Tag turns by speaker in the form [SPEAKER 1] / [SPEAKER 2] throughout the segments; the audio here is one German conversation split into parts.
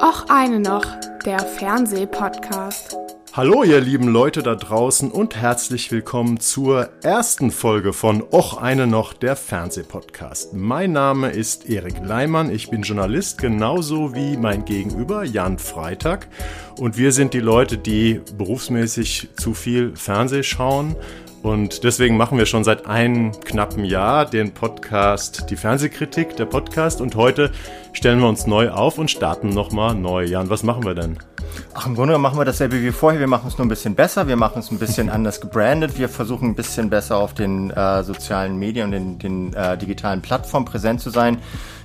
[SPEAKER 1] Och eine noch, der Fernsehpodcast.
[SPEAKER 2] Hallo ihr lieben Leute da draußen und herzlich willkommen zur ersten Folge von Och eine noch, der Fernsehpodcast. Mein Name ist Erik Leimann, ich bin Journalist, genauso wie mein Gegenüber Jan Freitag. Und wir sind die Leute, die berufsmäßig zu viel Fernseh schauen und deswegen machen wir schon seit einem knappen Jahr den Podcast Die Fernsehkritik, der Podcast. Und heute stellen wir uns neu auf und starten nochmal neu. Jan, was machen wir denn?
[SPEAKER 3] Ach, im Grunde machen wir dasselbe wie vorher. Wir machen es nur ein bisschen besser. Wir machen es ein bisschen anders gebrandet. Wir versuchen ein bisschen besser auf den äh, sozialen Medien und den, den äh, digitalen Plattformen präsent zu sein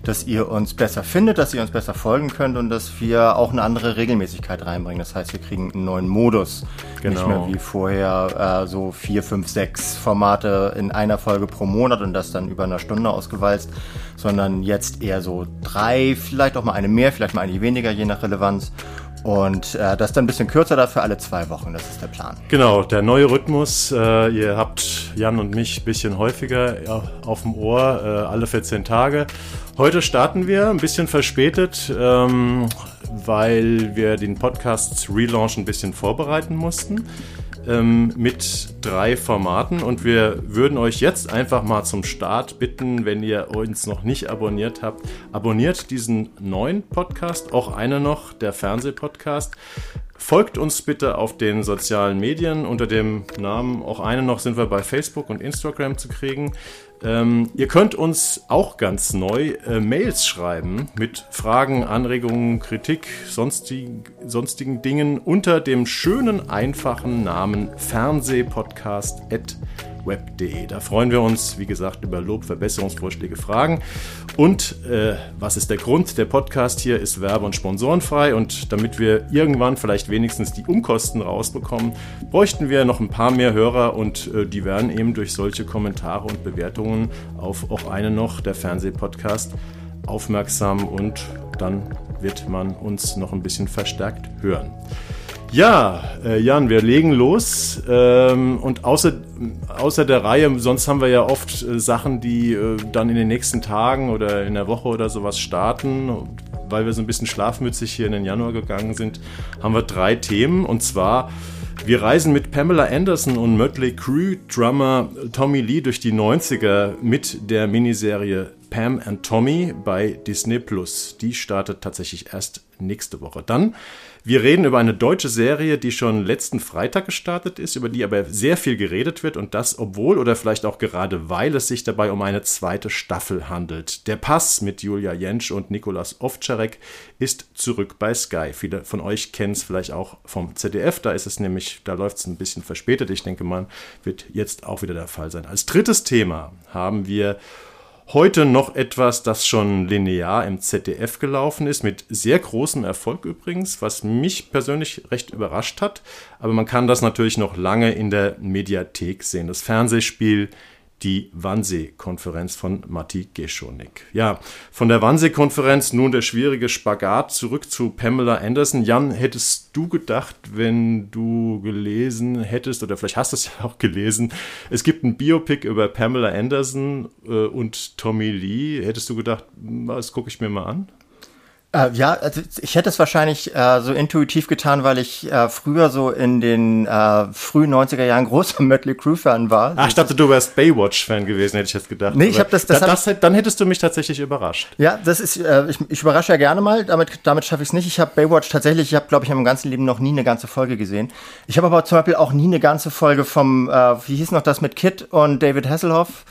[SPEAKER 3] dass ihr uns besser findet, dass ihr uns besser folgen könnt und dass wir auch eine andere Regelmäßigkeit reinbringen. Das heißt, wir kriegen einen neuen Modus. Genau. Nicht mehr wie vorher äh, so vier, fünf, sechs Formate in einer Folge pro Monat und das dann über eine Stunde ausgewalzt, sondern jetzt eher so drei, vielleicht auch mal eine mehr, vielleicht mal eine weniger, je nach Relevanz. Und äh, das dann ein bisschen kürzer dafür alle zwei Wochen, das ist der Plan.
[SPEAKER 2] Genau, der neue Rhythmus. Äh, ihr habt Jan und mich ein bisschen häufiger auf dem Ohr, äh, alle 14 Tage. Heute starten wir ein bisschen verspätet, ähm, weil wir den Podcast Relaunch ein bisschen vorbereiten mussten ähm, mit drei Formaten und wir würden euch jetzt einfach mal zum Start bitten, wenn ihr uns noch nicht abonniert habt, abonniert diesen neuen Podcast, auch einer noch, der Fernsehpodcast. Folgt uns bitte auf den sozialen Medien unter dem Namen, auch eine noch sind wir bei Facebook und Instagram zu kriegen. Ähm, ihr könnt uns auch ganz neu äh, Mails schreiben mit Fragen, Anregungen, Kritik, sonstigen, sonstigen Dingen unter dem schönen, einfachen Namen Fernsehpodcast@ web.de. Da freuen wir uns, wie gesagt, über Lob, Verbesserungsvorschläge, Fragen. Und äh, was ist der Grund? Der Podcast hier ist werbe- und sponsorenfrei und damit wir irgendwann vielleicht wenigstens die Umkosten rausbekommen, bräuchten wir noch ein paar mehr Hörer und äh, die werden eben durch solche Kommentare und Bewertungen auf auch eine noch, der Fernsehpodcast, aufmerksam und dann wird man uns noch ein bisschen verstärkt hören. Ja, äh, Jan, wir legen los. Ähm, und außer, außer der Reihe, sonst haben wir ja oft äh, Sachen, die äh, dann in den nächsten Tagen oder in der Woche oder sowas starten. Weil wir so ein bisschen schlafmützig hier in den Januar gegangen sind, haben wir drei Themen. Und zwar, wir reisen mit Pamela Anderson und Mötley Crue Drummer Tommy Lee durch die 90er mit der Miniserie Pam and Tommy bei Disney Plus. Die startet tatsächlich erst nächste Woche. Dann wir reden über eine deutsche Serie, die schon letzten Freitag gestartet ist, über die aber sehr viel geredet wird und das, obwohl oder vielleicht auch gerade weil es sich dabei um eine zweite Staffel handelt. Der Pass mit Julia Jentsch und Nikolas Ovtcharek ist zurück bei Sky. Viele von euch kennen es vielleicht auch vom ZDF, da ist es nämlich, da läuft es ein bisschen verspätet. Ich denke mal, wird jetzt auch wieder der Fall sein. Als drittes Thema haben wir Heute noch etwas, das schon linear im ZDF gelaufen ist, mit sehr großem Erfolg übrigens, was mich persönlich recht überrascht hat. Aber man kann das natürlich noch lange in der Mediathek sehen. Das Fernsehspiel die Wannsee-Konferenz von Matti Geschonik. Ja, von der Wannsee-Konferenz nun der schwierige Spagat zurück zu Pamela Anderson. Jan, hättest du gedacht, wenn du gelesen hättest, oder vielleicht hast du es ja auch gelesen, es gibt ein Biopic über Pamela Anderson äh, und Tommy Lee. Hättest du gedacht, das gucke ich mir mal an?
[SPEAKER 3] Äh, ja, also ich hätte es wahrscheinlich äh, so intuitiv getan, weil ich äh, früher so in den äh, frühen 90er Jahren großer Mötley Crüe-Fan war.
[SPEAKER 2] Ach, ich dachte, du wärst Baywatch-Fan gewesen, hätte ich jetzt gedacht.
[SPEAKER 3] Nee, ich habe das, das,
[SPEAKER 2] da, das hab Dann hättest du mich tatsächlich überrascht.
[SPEAKER 3] Ja, das ist, äh, ich, ich überrasche ja gerne mal, damit, damit schaffe ich es nicht. Ich habe Baywatch tatsächlich, ich habe, glaube ich, in meinem ganzen Leben noch nie eine ganze Folge gesehen. Ich habe aber zum Beispiel auch nie eine ganze Folge vom, äh, wie hieß noch das mit Kit und David Hasselhoff?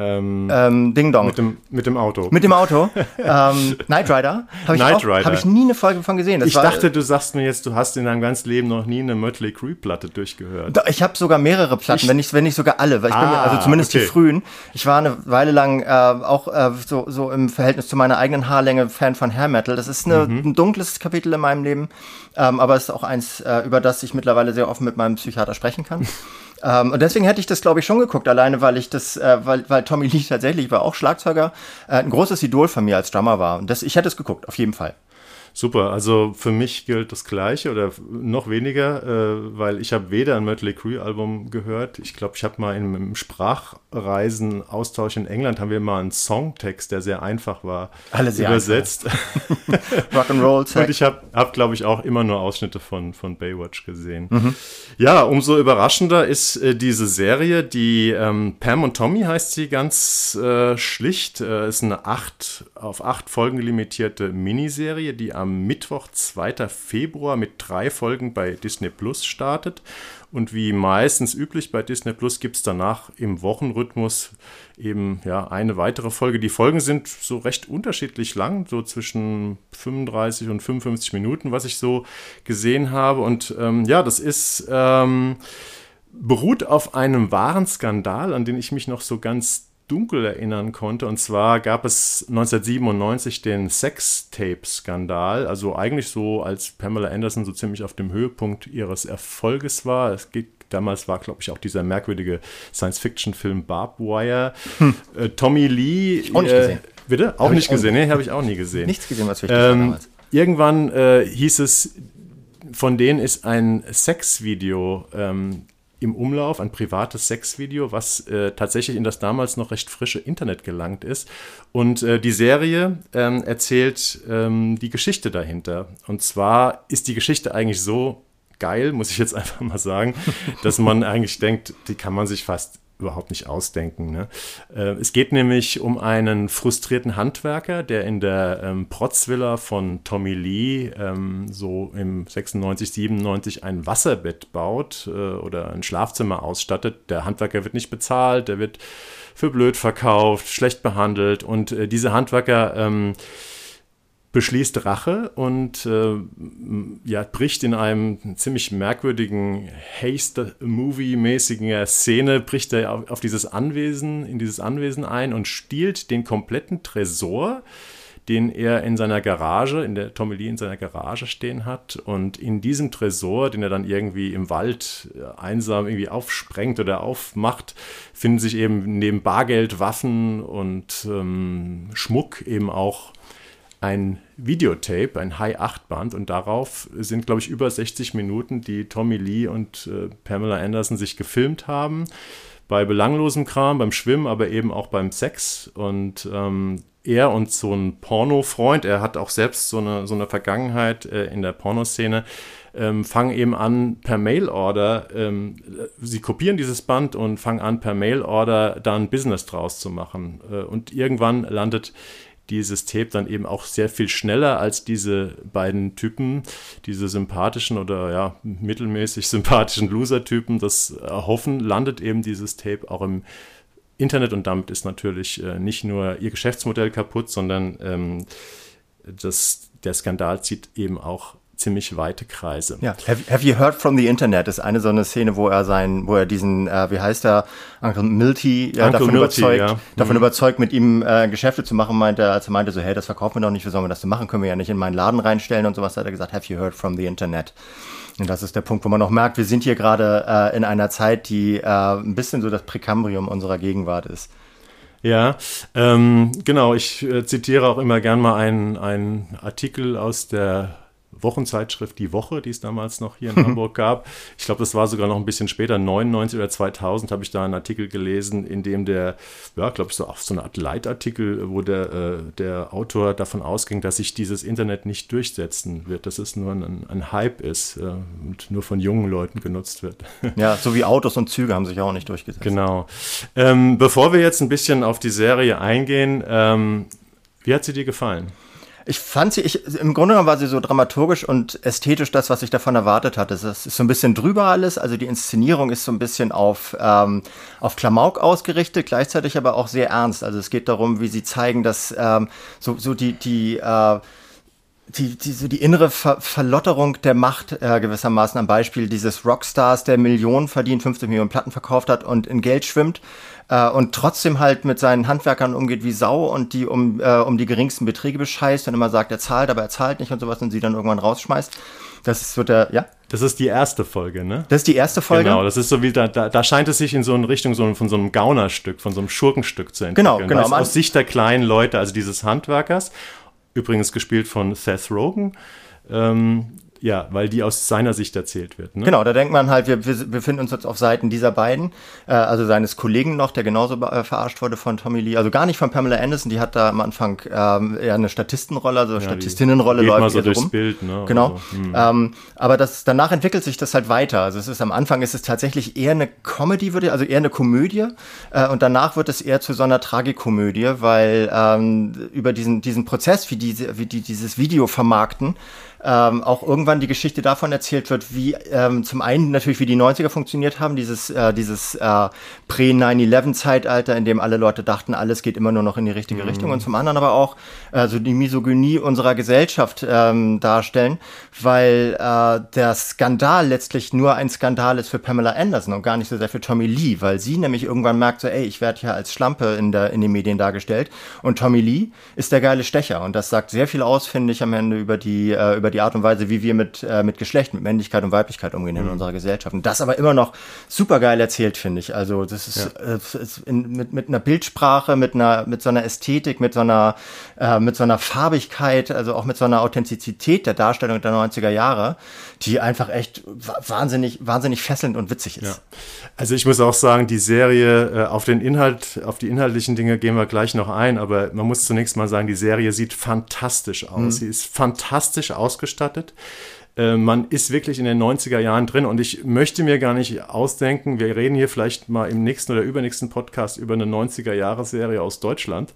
[SPEAKER 2] Ähm, ähm, Ding Dong. Mit dem, mit dem Auto.
[SPEAKER 3] Mit dem Auto. ähm, Knight Rider. Habe ich, hab ich nie eine Folge von gesehen.
[SPEAKER 2] Das ich war, dachte, du sagst mir jetzt, du hast in deinem ganzen Leben noch nie eine Mötley Crüe-Platte durchgehört.
[SPEAKER 3] Ich habe sogar mehrere Platten, ich, wenn, nicht, wenn nicht sogar alle. Weil ich ah, bin, also zumindest okay. die frühen. Ich war eine Weile lang äh, auch äh, so, so im Verhältnis zu meiner eigenen Haarlänge Fan von Hair Metal. Das ist eine, mhm. ein dunkles Kapitel in meinem Leben. Ähm, aber es ist auch eins, äh, über das ich mittlerweile sehr offen mit meinem Psychiater sprechen kann. Ähm, und deswegen hätte ich das, glaube ich, schon geguckt, alleine weil ich das, äh, weil, weil Tommy Lee tatsächlich war auch Schlagzeuger, äh, ein großes Idol von mir als Drummer war. Und das, ich hätte es geguckt, auf jeden Fall.
[SPEAKER 2] Super, also für mich gilt das Gleiche oder noch weniger, äh, weil ich habe weder ein Mötley Crüe Album gehört. Ich glaube, ich habe mal in einem Sprachreisen Austausch in England haben wir mal einen Songtext, der sehr einfach war,
[SPEAKER 3] Alle sehr
[SPEAKER 2] übersetzt.
[SPEAKER 3] Rock'n'Roll.
[SPEAKER 2] Und ich habe, hab, glaube ich, auch immer nur Ausschnitte von, von Baywatch gesehen. Mhm. Ja, umso überraschender ist äh, diese Serie, die ähm, Pam und Tommy heißt sie ganz äh, schlicht. Äh, ist eine acht auf acht Folgen limitierte Miniserie, die am Mittwoch, 2. Februar mit drei Folgen bei Disney Plus startet. Und wie meistens üblich bei Disney Plus gibt es danach im Wochenrhythmus eben ja eine weitere Folge. Die Folgen sind so recht unterschiedlich lang, so zwischen 35 und 55 Minuten, was ich so gesehen habe. Und ähm, ja, das ist ähm, beruht auf einem wahren Skandal, an den ich mich noch so ganz dunkel erinnern konnte. Und zwar gab es 1997 den Sextape-Skandal. Also eigentlich so, als Pamela Anderson so ziemlich auf dem Höhepunkt ihres Erfolges war. Es geht Damals war, glaube ich, auch dieser merkwürdige Science-Fiction-Film Barbed Wire. Hm. Äh, Tommy Lee.
[SPEAKER 3] Auch nicht gesehen. Äh,
[SPEAKER 2] bitte? Auch hab nicht gesehen. Nee, habe ich auch nie gesehen.
[SPEAKER 3] Nichts gesehen, was wichtig
[SPEAKER 2] ähm, war damals. Irgendwann äh, hieß es, von denen ist ein Sexvideo ähm, im Umlauf, ein privates Sexvideo, was äh, tatsächlich in das damals noch recht frische Internet gelangt ist. Und äh, die Serie ähm, erzählt ähm, die Geschichte dahinter. Und zwar ist die Geschichte eigentlich so geil, muss ich jetzt einfach mal sagen, dass man eigentlich denkt, die kann man sich fast überhaupt nicht ausdenken. Ne? Äh, es geht nämlich um einen frustrierten Handwerker, der in der ähm, Protzvilla von Tommy Lee ähm, so im 96, 97 ein Wasserbett baut äh, oder ein Schlafzimmer ausstattet. Der Handwerker wird nicht bezahlt, der wird für blöd verkauft, schlecht behandelt und äh, diese Handwerker ähm, beschließt Rache und äh, ja, bricht in einem ziemlich merkwürdigen Haste-Movie-mäßigen Szene, bricht er auf, auf, dieses Anwesen, in dieses Anwesen ein und stiehlt den kompletten Tresor, den er in seiner Garage, in der Tommy Lee in seiner Garage stehen hat. Und in diesem Tresor, den er dann irgendwie im Wald äh, einsam irgendwie aufsprengt oder aufmacht, finden sich eben neben Bargeld, Waffen und ähm, Schmuck eben auch ein Videotape, ein High-8-Band und darauf sind, glaube ich, über 60 Minuten, die Tommy Lee und äh, Pamela Anderson sich gefilmt haben. Bei belanglosem Kram, beim Schwimmen, aber eben auch beim Sex. Und ähm, er und so ein Porno-Freund, er hat auch selbst so eine, so eine Vergangenheit äh, in der Pornoszene, ähm, fangen eben an per Mail-Order, ähm, sie kopieren dieses Band und fangen an per Mail-Order da ein Business draus zu machen. Äh, und irgendwann landet dieses Tape dann eben auch sehr viel schneller als diese beiden Typen, diese sympathischen oder ja, mittelmäßig sympathischen Loser-Typen. Das erhoffen, landet eben dieses Tape auch im Internet und damit ist natürlich äh, nicht nur ihr Geschäftsmodell kaputt, sondern ähm, das, der Skandal zieht eben auch ziemlich weite Kreise.
[SPEAKER 3] Ja, have, have, you heard from the Internet ist eine so eine Szene, wo er sein, wo er diesen, äh, wie heißt er, Uncle Milty ja, Uncle davon Milty, überzeugt, ja. davon mhm. überzeugt, mit ihm äh, Geschäfte zu machen, meinte, als er meinte so, hey, das verkaufen wir doch nicht, wie sollen wir das denn machen, können wir ja nicht in meinen Laden reinstellen und sowas, hat er gesagt, have you heard from the Internet? Und das ist der Punkt, wo man noch merkt, wir sind hier gerade äh, in einer Zeit, die äh, ein bisschen so das Präkambrium unserer Gegenwart ist.
[SPEAKER 2] Ja, ähm, genau. Ich äh, zitiere auch immer gern mal einen, einen Artikel aus der Wochenzeitschrift Die Woche, die es damals noch hier in Hamburg gab. Ich glaube, das war sogar noch ein bisschen später, 99 oder 2000 habe ich da einen Artikel gelesen, in dem der, ja, glaube ich, so auf so eine Art Leitartikel, wo der, äh, der Autor davon ausging, dass sich dieses Internet nicht durchsetzen wird, dass es nur ein, ein Hype ist äh, und nur von jungen Leuten genutzt wird.
[SPEAKER 3] Ja, so wie Autos und Züge haben sich auch nicht durchgesetzt.
[SPEAKER 2] Genau. Ähm, bevor wir jetzt ein bisschen auf die Serie eingehen, ähm, wie hat sie dir gefallen?
[SPEAKER 3] Ich fand sie, ich, im Grunde genommen war sie so dramaturgisch und ästhetisch das, was ich davon erwartet hatte. Es ist so ein bisschen drüber alles, also die Inszenierung ist so ein bisschen auf, ähm, auf Klamauk ausgerichtet, gleichzeitig aber auch sehr ernst. Also es geht darum, wie sie zeigen, dass ähm, so, so die, die äh, die, die, so die innere Ver Verlotterung der Macht äh, gewissermaßen am Beispiel dieses Rockstars, der Millionen verdient, 50 Millionen Platten verkauft hat und in Geld schwimmt äh, und trotzdem halt mit seinen Handwerkern umgeht wie Sau und die um, äh, um die geringsten Beträge bescheißt und immer sagt, er zahlt, aber er zahlt nicht und sowas und sie dann irgendwann rausschmeißt. Das ist so der, ja?
[SPEAKER 2] Das ist die erste Folge, ne?
[SPEAKER 3] Das ist die erste Folge.
[SPEAKER 2] Genau, das ist so wie, da, da, da scheint es sich in so eine Richtung so, von so einem Gaunerstück, von so einem Schurkenstück zu entwickeln.
[SPEAKER 3] Genau, genau.
[SPEAKER 2] Aus Sicht der kleinen Leute, also dieses Handwerkers. Übrigens gespielt von Seth Rogen. Ähm, ja, weil die aus seiner Sicht erzählt wird.
[SPEAKER 3] Ne? Genau, da denkt man halt, wir, wir befinden uns jetzt auf Seiten dieser beiden, äh, also seines Kollegen noch, der genauso äh, verarscht wurde von Tommy Lee, also gar nicht von Pamela Anderson, die hat da am Anfang ähm, eher eine Statistenrolle, also ja, Statistinnenrolle
[SPEAKER 2] läuft mal so durchs rum. Bild, ne?
[SPEAKER 3] Genau, also, hm. ähm, aber das, danach entwickelt sich das halt weiter, also es ist am Anfang ist es tatsächlich eher eine Comedy, würde also eher eine Komödie äh, und danach wird es eher zu so einer Tragikomödie, weil ähm, über diesen, diesen Prozess, wie, diese, wie die dieses Video vermarkten, ähm, auch irgendwann die Geschichte davon erzählt wird, wie ähm, zum einen natürlich, wie die 90er funktioniert haben, dieses, äh, dieses äh, Prä-9-11-Zeitalter, in dem alle Leute dachten, alles geht immer nur noch in die richtige mhm. Richtung und zum anderen aber auch äh, so die Misogynie unserer Gesellschaft ähm, darstellen, weil äh, der Skandal letztlich nur ein Skandal ist für Pamela Anderson und gar nicht so sehr für Tommy Lee, weil sie nämlich irgendwann merkt, so, ey, ich werde hier als Schlampe in, der, in den Medien dargestellt und Tommy Lee ist der geile Stecher und das sagt sehr viel aus, finde ich, am Ende über die, äh, über die Art und Weise, wie wir mit, äh, mit Geschlecht, mit Männlichkeit und Weiblichkeit umgehen mhm. in unserer Gesellschaft. Und das aber immer noch super geil erzählt, finde ich. Also das ist, ja. äh, ist in, mit, mit einer Bildsprache, mit einer, mit so einer Ästhetik, mit so einer, äh, mit so einer Farbigkeit, also auch mit so einer Authentizität der Darstellung der 90er Jahre, die einfach echt wahnsinnig, wahnsinnig fesselnd und witzig ist. Ja.
[SPEAKER 2] Also ich muss auch sagen, die Serie, äh, auf den Inhalt, auf die inhaltlichen Dinge gehen wir gleich noch ein, aber man muss zunächst mal sagen, die Serie sieht fantastisch aus. Mhm. Sie ist fantastisch ausgestattet. Äh, man ist wirklich in den 90er Jahren drin und ich möchte mir gar nicht ausdenken, wir reden hier vielleicht mal im nächsten oder übernächsten Podcast über eine 90er-Jahre-Serie aus Deutschland,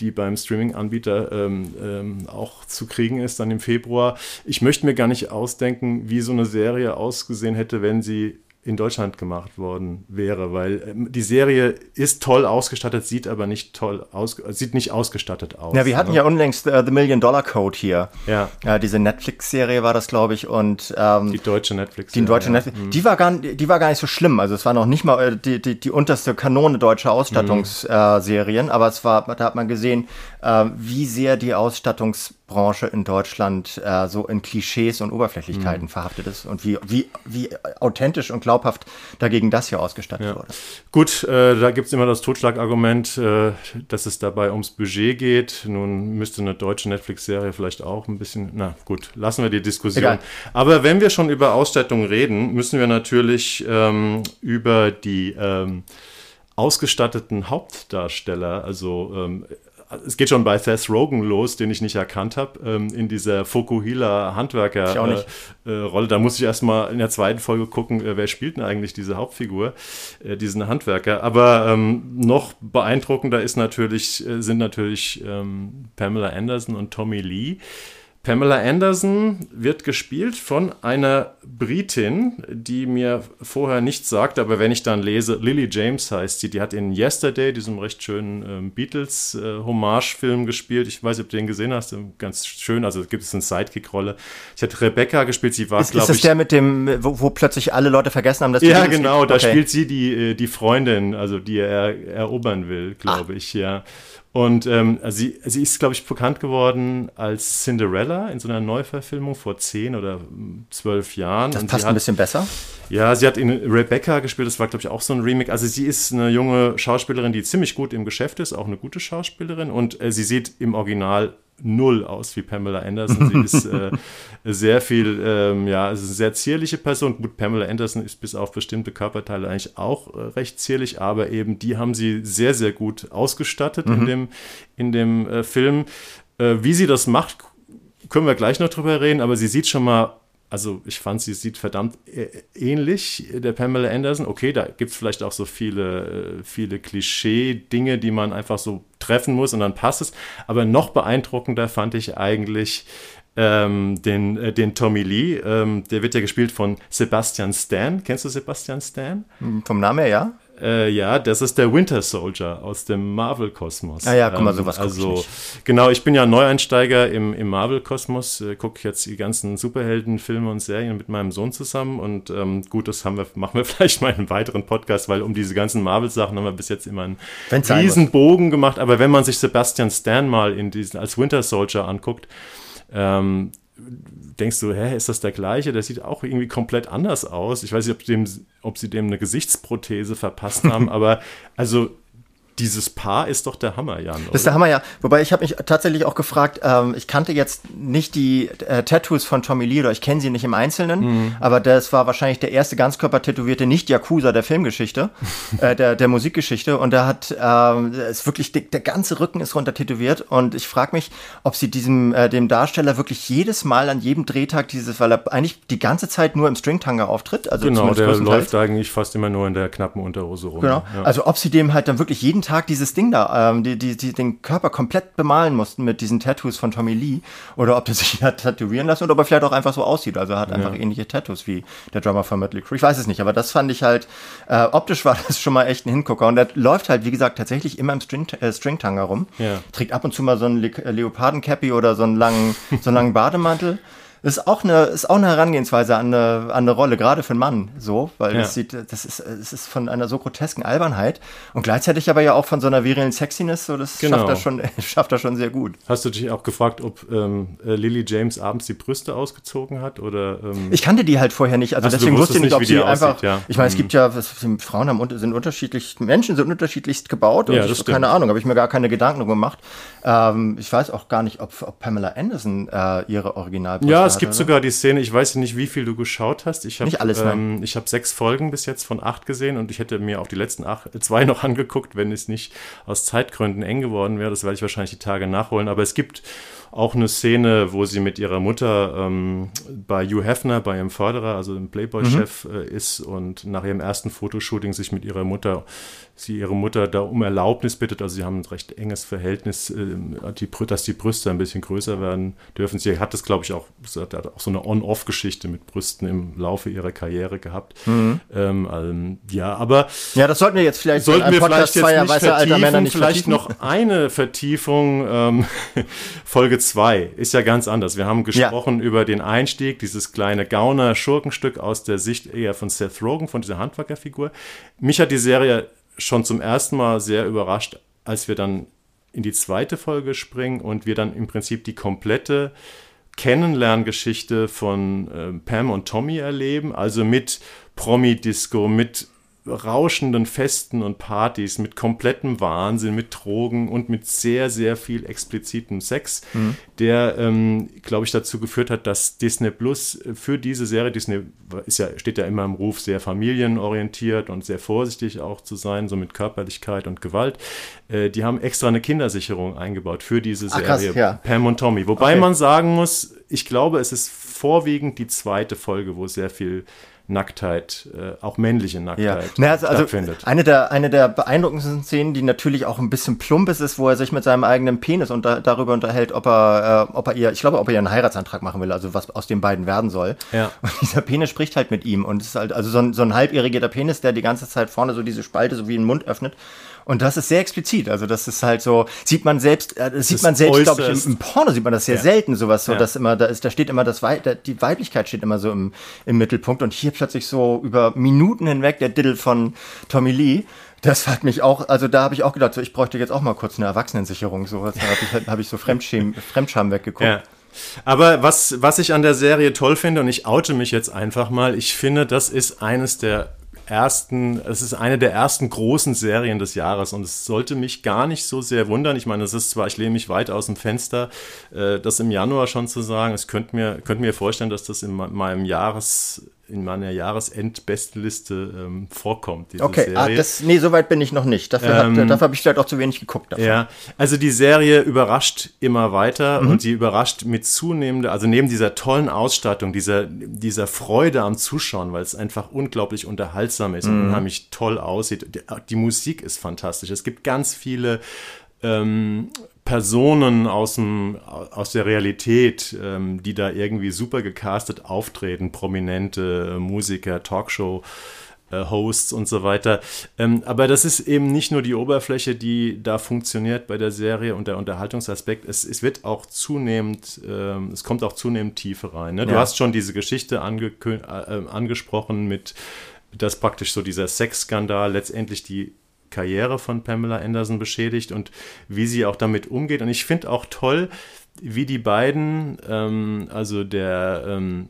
[SPEAKER 2] die beim Streaming-Anbieter ähm, ähm, auch zu kriegen ist, dann im Februar. Ich möchte mir gar nicht ausdenken, wie so eine Serie ausgesehen hätte, wenn sie in Deutschland gemacht worden wäre, weil ähm, die Serie ist toll ausgestattet, sieht aber nicht toll aus, sieht nicht ausgestattet aus.
[SPEAKER 3] Ja, wir hatten ne? ja unlängst uh, The Million Dollar Code hier.
[SPEAKER 2] Ja.
[SPEAKER 3] ja diese Netflix-Serie war das, glaube ich, und ähm,
[SPEAKER 2] die deutsche Netflix.
[SPEAKER 3] Die deutsche ja. Netflix. Mhm. Die war gar, die war gar nicht so schlimm. Also es war noch nicht mal äh, die, die, die unterste Kanone deutscher Ausstattungsserien, mhm. äh, aber es war, da hat man gesehen, äh, wie sehr die Ausstattungs Branche in Deutschland äh, so in Klischees und Oberflächlichkeiten mhm. verhaftet ist und wie, wie, wie authentisch und glaubhaft dagegen das hier ausgestattet ja. wurde.
[SPEAKER 2] Gut, äh, da gibt es immer das Totschlagargument, äh, dass es dabei ums Budget geht. Nun müsste eine deutsche Netflix-Serie vielleicht auch ein bisschen, na gut, lassen wir die Diskussion. Egal. Aber wenn wir schon über Ausstattung reden, müssen wir natürlich ähm, über die ähm, ausgestatteten Hauptdarsteller, also ähm, es geht schon bei Seth Rogen los, den ich nicht erkannt habe, ähm, in dieser Fokuhila Handwerker äh, äh, Rolle. Da muss ich erstmal in der zweiten Folge gucken, äh, wer spielt denn eigentlich diese Hauptfigur, äh, diesen Handwerker. Aber ähm, noch beeindruckender ist natürlich, äh, sind natürlich ähm, Pamela Anderson und Tommy Lee Pamela Anderson wird gespielt von einer Britin, die mir vorher nichts sagt, aber wenn ich dann lese, Lily James heißt sie, die hat in Yesterday, diesem recht schönen ähm, Beatles-Hommage-Film äh, gespielt. Ich weiß nicht, ob du den gesehen hast, ganz schön, also gibt es eine Sidekick-Rolle. Ich hatte Rebecca gespielt, sie war, glaube ich...
[SPEAKER 3] Ist das der mit dem, wo, wo, plötzlich alle Leute vergessen haben, dass
[SPEAKER 2] die Ja, genau, da spielt sie die, äh, die Freundin, also die er erobern will, glaube ah. ich, ja. Und ähm, sie, sie ist, glaube ich, bekannt geworden als Cinderella in so einer Neuverfilmung vor zehn oder zwölf Jahren.
[SPEAKER 3] Das
[SPEAKER 2] und
[SPEAKER 3] passt
[SPEAKER 2] hat,
[SPEAKER 3] ein bisschen besser.
[SPEAKER 2] Ja, sie hat in Rebecca gespielt, das war, glaube ich, auch so ein Remake. Also sie ist eine junge Schauspielerin, die ziemlich gut im Geschäft ist, auch eine gute Schauspielerin. Und äh, sie sieht im Original null aus wie Pamela Anderson. Sie ist äh, sehr viel, ähm, ja, ist eine sehr zierliche Person. Gut, Pamela Anderson ist bis auf bestimmte Körperteile eigentlich auch äh, recht zierlich, aber eben die haben sie sehr, sehr gut ausgestattet mhm. in dem, in dem äh, Film. Äh, wie sie das macht, können wir gleich noch drüber reden, aber sie sieht schon mal also ich fand, sie sieht verdammt äh, ähnlich der Pamela Anderson. Okay, da gibt es vielleicht auch so viele, äh, viele Klischee-Dinge, die man einfach so treffen muss und dann passt es. Aber noch beeindruckender fand ich eigentlich ähm, den, äh, den Tommy Lee. Ähm, der wird ja gespielt von Sebastian Stan. Kennst du Sebastian Stan?
[SPEAKER 3] Vom Namen her, ja.
[SPEAKER 2] Äh, ja, das ist der Winter Soldier aus dem Marvel-Kosmos.
[SPEAKER 3] Ah ja, guck mal, ähm, sowas
[SPEAKER 2] Also, ich genau, ich bin ja Neueinsteiger im, im Marvel-Kosmos, äh, gucke jetzt die ganzen Superhelden-Filme und Serien mit meinem Sohn zusammen und ähm, gut, das haben wir, machen wir vielleicht mal in einem weiteren Podcast, weil um diese ganzen Marvel-Sachen haben wir bis jetzt immer einen Wenn's riesen Bogen gemacht, aber wenn man sich Sebastian Stan mal in diesen, als Winter Soldier anguckt, ähm, denkst du, hä, ist das der gleiche? Der sieht auch irgendwie komplett anders aus. Ich weiß nicht, ob, dem, ob sie dem eine Gesichtsprothese verpasst haben, aber also dieses Paar ist doch der Hammer, Jan. Oder?
[SPEAKER 3] Das ist der Hammer, ja. Wobei ich habe mich tatsächlich auch gefragt, ähm, ich kannte jetzt nicht die äh, Tattoos von Tommy Lee oder ich kenne sie nicht im Einzelnen, mhm. aber das war wahrscheinlich der erste Ganzkörper-tätowierte Nicht-Yakuza der Filmgeschichte, äh, der, der Musikgeschichte. Und da hat, ähm, ist wirklich, der, der ganze Rücken ist runter tätowiert. Und ich frage mich, ob sie diesem, äh, dem Darsteller wirklich jedes Mal an jedem Drehtag dieses, weil er eigentlich die ganze Zeit nur im Stringtanga auftritt.
[SPEAKER 2] Also genau, der läuft eigentlich fast immer nur in der knappen Unterhose rum.
[SPEAKER 3] Genau. Ja. Also ob sie dem halt dann wirklich jeden Tag dieses Ding da, ähm, die, die, die, den Körper komplett bemalen mussten mit diesen Tattoos von Tommy Lee oder ob der sich hat tätowieren lassen oder ob er vielleicht auch einfach so aussieht. Also er hat einfach ähnliche Tattoos wie der Drummer von Mötley Crüe. Ich weiß es nicht, aber das fand ich halt, äh, optisch war das schon mal echt ein Hingucker. Und er läuft halt, wie gesagt, tatsächlich immer im String, äh, Stringtanga rum. Ja. Trägt ab und zu mal so einen Le Leopardencappy oder so einen langen, so einen langen Bademantel ist auch eine, ist auch eine Herangehensweise an eine, an eine Rolle, gerade für einen Mann, so, weil ja. das sieht, das ist, es ist von einer so grotesken Albernheit und gleichzeitig aber ja auch von so einer virilen Sexiness, so, das genau. schafft er schon, schafft er schon sehr gut.
[SPEAKER 2] Hast du dich auch gefragt, ob ähm, äh, Lily James abends die Brüste ausgezogen hat oder?
[SPEAKER 3] Ähm ich kannte die halt vorher nicht, also, also deswegen wusste ich nicht, ob sie einfach, ja. ich meine, es gibt mhm. ja, Frauen haben, sind unterschiedlich, Menschen sind unterschiedlichst gebaut und ja, ich, keine Ahnung, habe ich mir gar keine Gedanken gemacht. Ähm, ich weiß auch gar nicht, ob, ob Pamela Anderson äh, ihre Originalbrüste
[SPEAKER 2] Ja, es gibt oder? sogar die Szene, ich weiß nicht, wie viel du geschaut hast. Ich hab,
[SPEAKER 3] nicht alles,
[SPEAKER 2] ähm, Ich habe sechs Folgen bis jetzt von acht gesehen und ich hätte mir auch die letzten acht, äh, zwei noch angeguckt, wenn es nicht aus Zeitgründen eng geworden wäre. Das werde ich wahrscheinlich die Tage nachholen. Aber es gibt auch eine Szene, wo sie mit ihrer Mutter ähm, bei Hugh Hefner, bei ihrem Förderer, also dem Playboy-Chef, mhm. äh, ist und nach ihrem ersten Fotoshooting sich mit ihrer Mutter sie ihre Mutter da um Erlaubnis bittet. Also sie haben ein recht enges Verhältnis, äh, die, dass die Brüste ein bisschen größer werden dürfen. Sie hat das, glaube ich, auch, sie hat auch so eine On-Off-Geschichte mit Brüsten im Laufe ihrer Karriere gehabt. Mhm. Ähm, ähm, ja, aber
[SPEAKER 3] ja, das sollten wir jetzt vielleicht
[SPEAKER 2] sollten wir vielleicht jetzt nicht vertiefen, nicht vielleicht vertiefen. noch eine Vertiefung. Ähm, Folge 2 ist ja ganz anders. Wir haben gesprochen ja. über den Einstieg, dieses kleine Gauner-Schurkenstück aus der Sicht eher von Seth Rogen, von dieser Handwerkerfigur. Mich hat die Serie schon zum ersten Mal sehr überrascht, als wir dann in die zweite Folge springen und wir dann im Prinzip die komplette Kennenlerngeschichte von äh, Pam und Tommy erleben, also mit Promi-Disco, mit rauschenden Festen und Partys mit komplettem Wahnsinn, mit Drogen und mit sehr, sehr viel explizitem Sex, mhm. der, ähm, glaube ich, dazu geführt hat, dass Disney Plus für diese Serie, Disney ist ja, steht ja immer im Ruf, sehr familienorientiert und sehr vorsichtig auch zu sein, so mit Körperlichkeit und Gewalt. Äh, die haben extra eine Kindersicherung eingebaut für diese Serie, Ach, krass, ja. Pam und Tommy. Wobei okay. man sagen muss, ich glaube, es ist vorwiegend die zweite Folge, wo sehr viel Nacktheit, äh, auch männliche Nacktheit
[SPEAKER 3] ja. also, also Eine der, eine der beeindruckendsten Szenen, die natürlich auch ein bisschen plump ist, ist, wo er sich mit seinem eigenen Penis unter, darüber unterhält, ob er, äh, ob er ihr, ich glaube, ob er ihr einen Heiratsantrag machen will, also was aus den beiden werden soll. Ja. Und dieser Penis spricht halt mit ihm und es ist halt, also so ein, so ein halbirrigierter Penis, der die ganze Zeit vorne so diese Spalte so wie einen Mund öffnet und das ist sehr explizit. Also das ist halt so, sieht man selbst, äh, das sieht man selbst, glaube ich, im, im, Porno sieht man das sehr ja. selten, sowas so, ja. dass immer, da ist, da steht immer das Wei die Weiblichkeit steht immer so im, im Mittelpunkt und hier plötzlich so über Minuten hinweg der Diddle von Tommy Lee. Das hat mich auch, also da habe ich auch gedacht, so, ich bräuchte jetzt auch mal kurz eine Erwachsenensicherung. So, da habe ich, hab ich so Fremdscham, Fremdscham weggeguckt. Ja.
[SPEAKER 2] Aber was, was ich an der Serie toll finde, und ich oute mich jetzt einfach mal, ich finde, das ist eines der ersten, es ist eine der ersten großen Serien des Jahres und es sollte mich gar nicht so sehr wundern. Ich meine, es ist zwar, ich lehne mich weit aus dem Fenster, äh, das im Januar schon zu sagen. Es könnte mir, könnte mir vorstellen, dass das in meinem Jahres, in meiner Jahresendbestenliste ähm, vorkommt.
[SPEAKER 3] Diese okay, ah, Serie. Das, nee, soweit bin ich noch nicht. Dafür, ähm, dafür habe ich vielleicht auch zu wenig geguckt.
[SPEAKER 2] Davon. Ja, also die Serie überrascht immer weiter mhm. und sie überrascht mit zunehmender, also neben dieser tollen Ausstattung, dieser, dieser Freude am Zuschauen, weil es einfach unglaublich unterhaltsam ist mhm. und unheimlich toll aussieht. Die, die Musik ist fantastisch. Es gibt ganz viele ähm, Personen aus, dem, aus der Realität, ähm, die da irgendwie super gecastet auftreten, prominente äh, Musiker, Talkshow. Äh, Hosts und so weiter. Ähm, aber das ist eben nicht nur die Oberfläche, die da funktioniert bei der Serie und der Unterhaltungsaspekt. Es, es wird auch zunehmend, äh, es kommt auch zunehmend Tiefe rein. Ne? Du ja. hast schon diese Geschichte ange äh, angesprochen mit, dass praktisch so dieser Sexskandal letztendlich die Karriere von Pamela Anderson beschädigt und wie sie auch damit umgeht. Und ich finde auch toll, wie die beiden, ähm, also der ähm,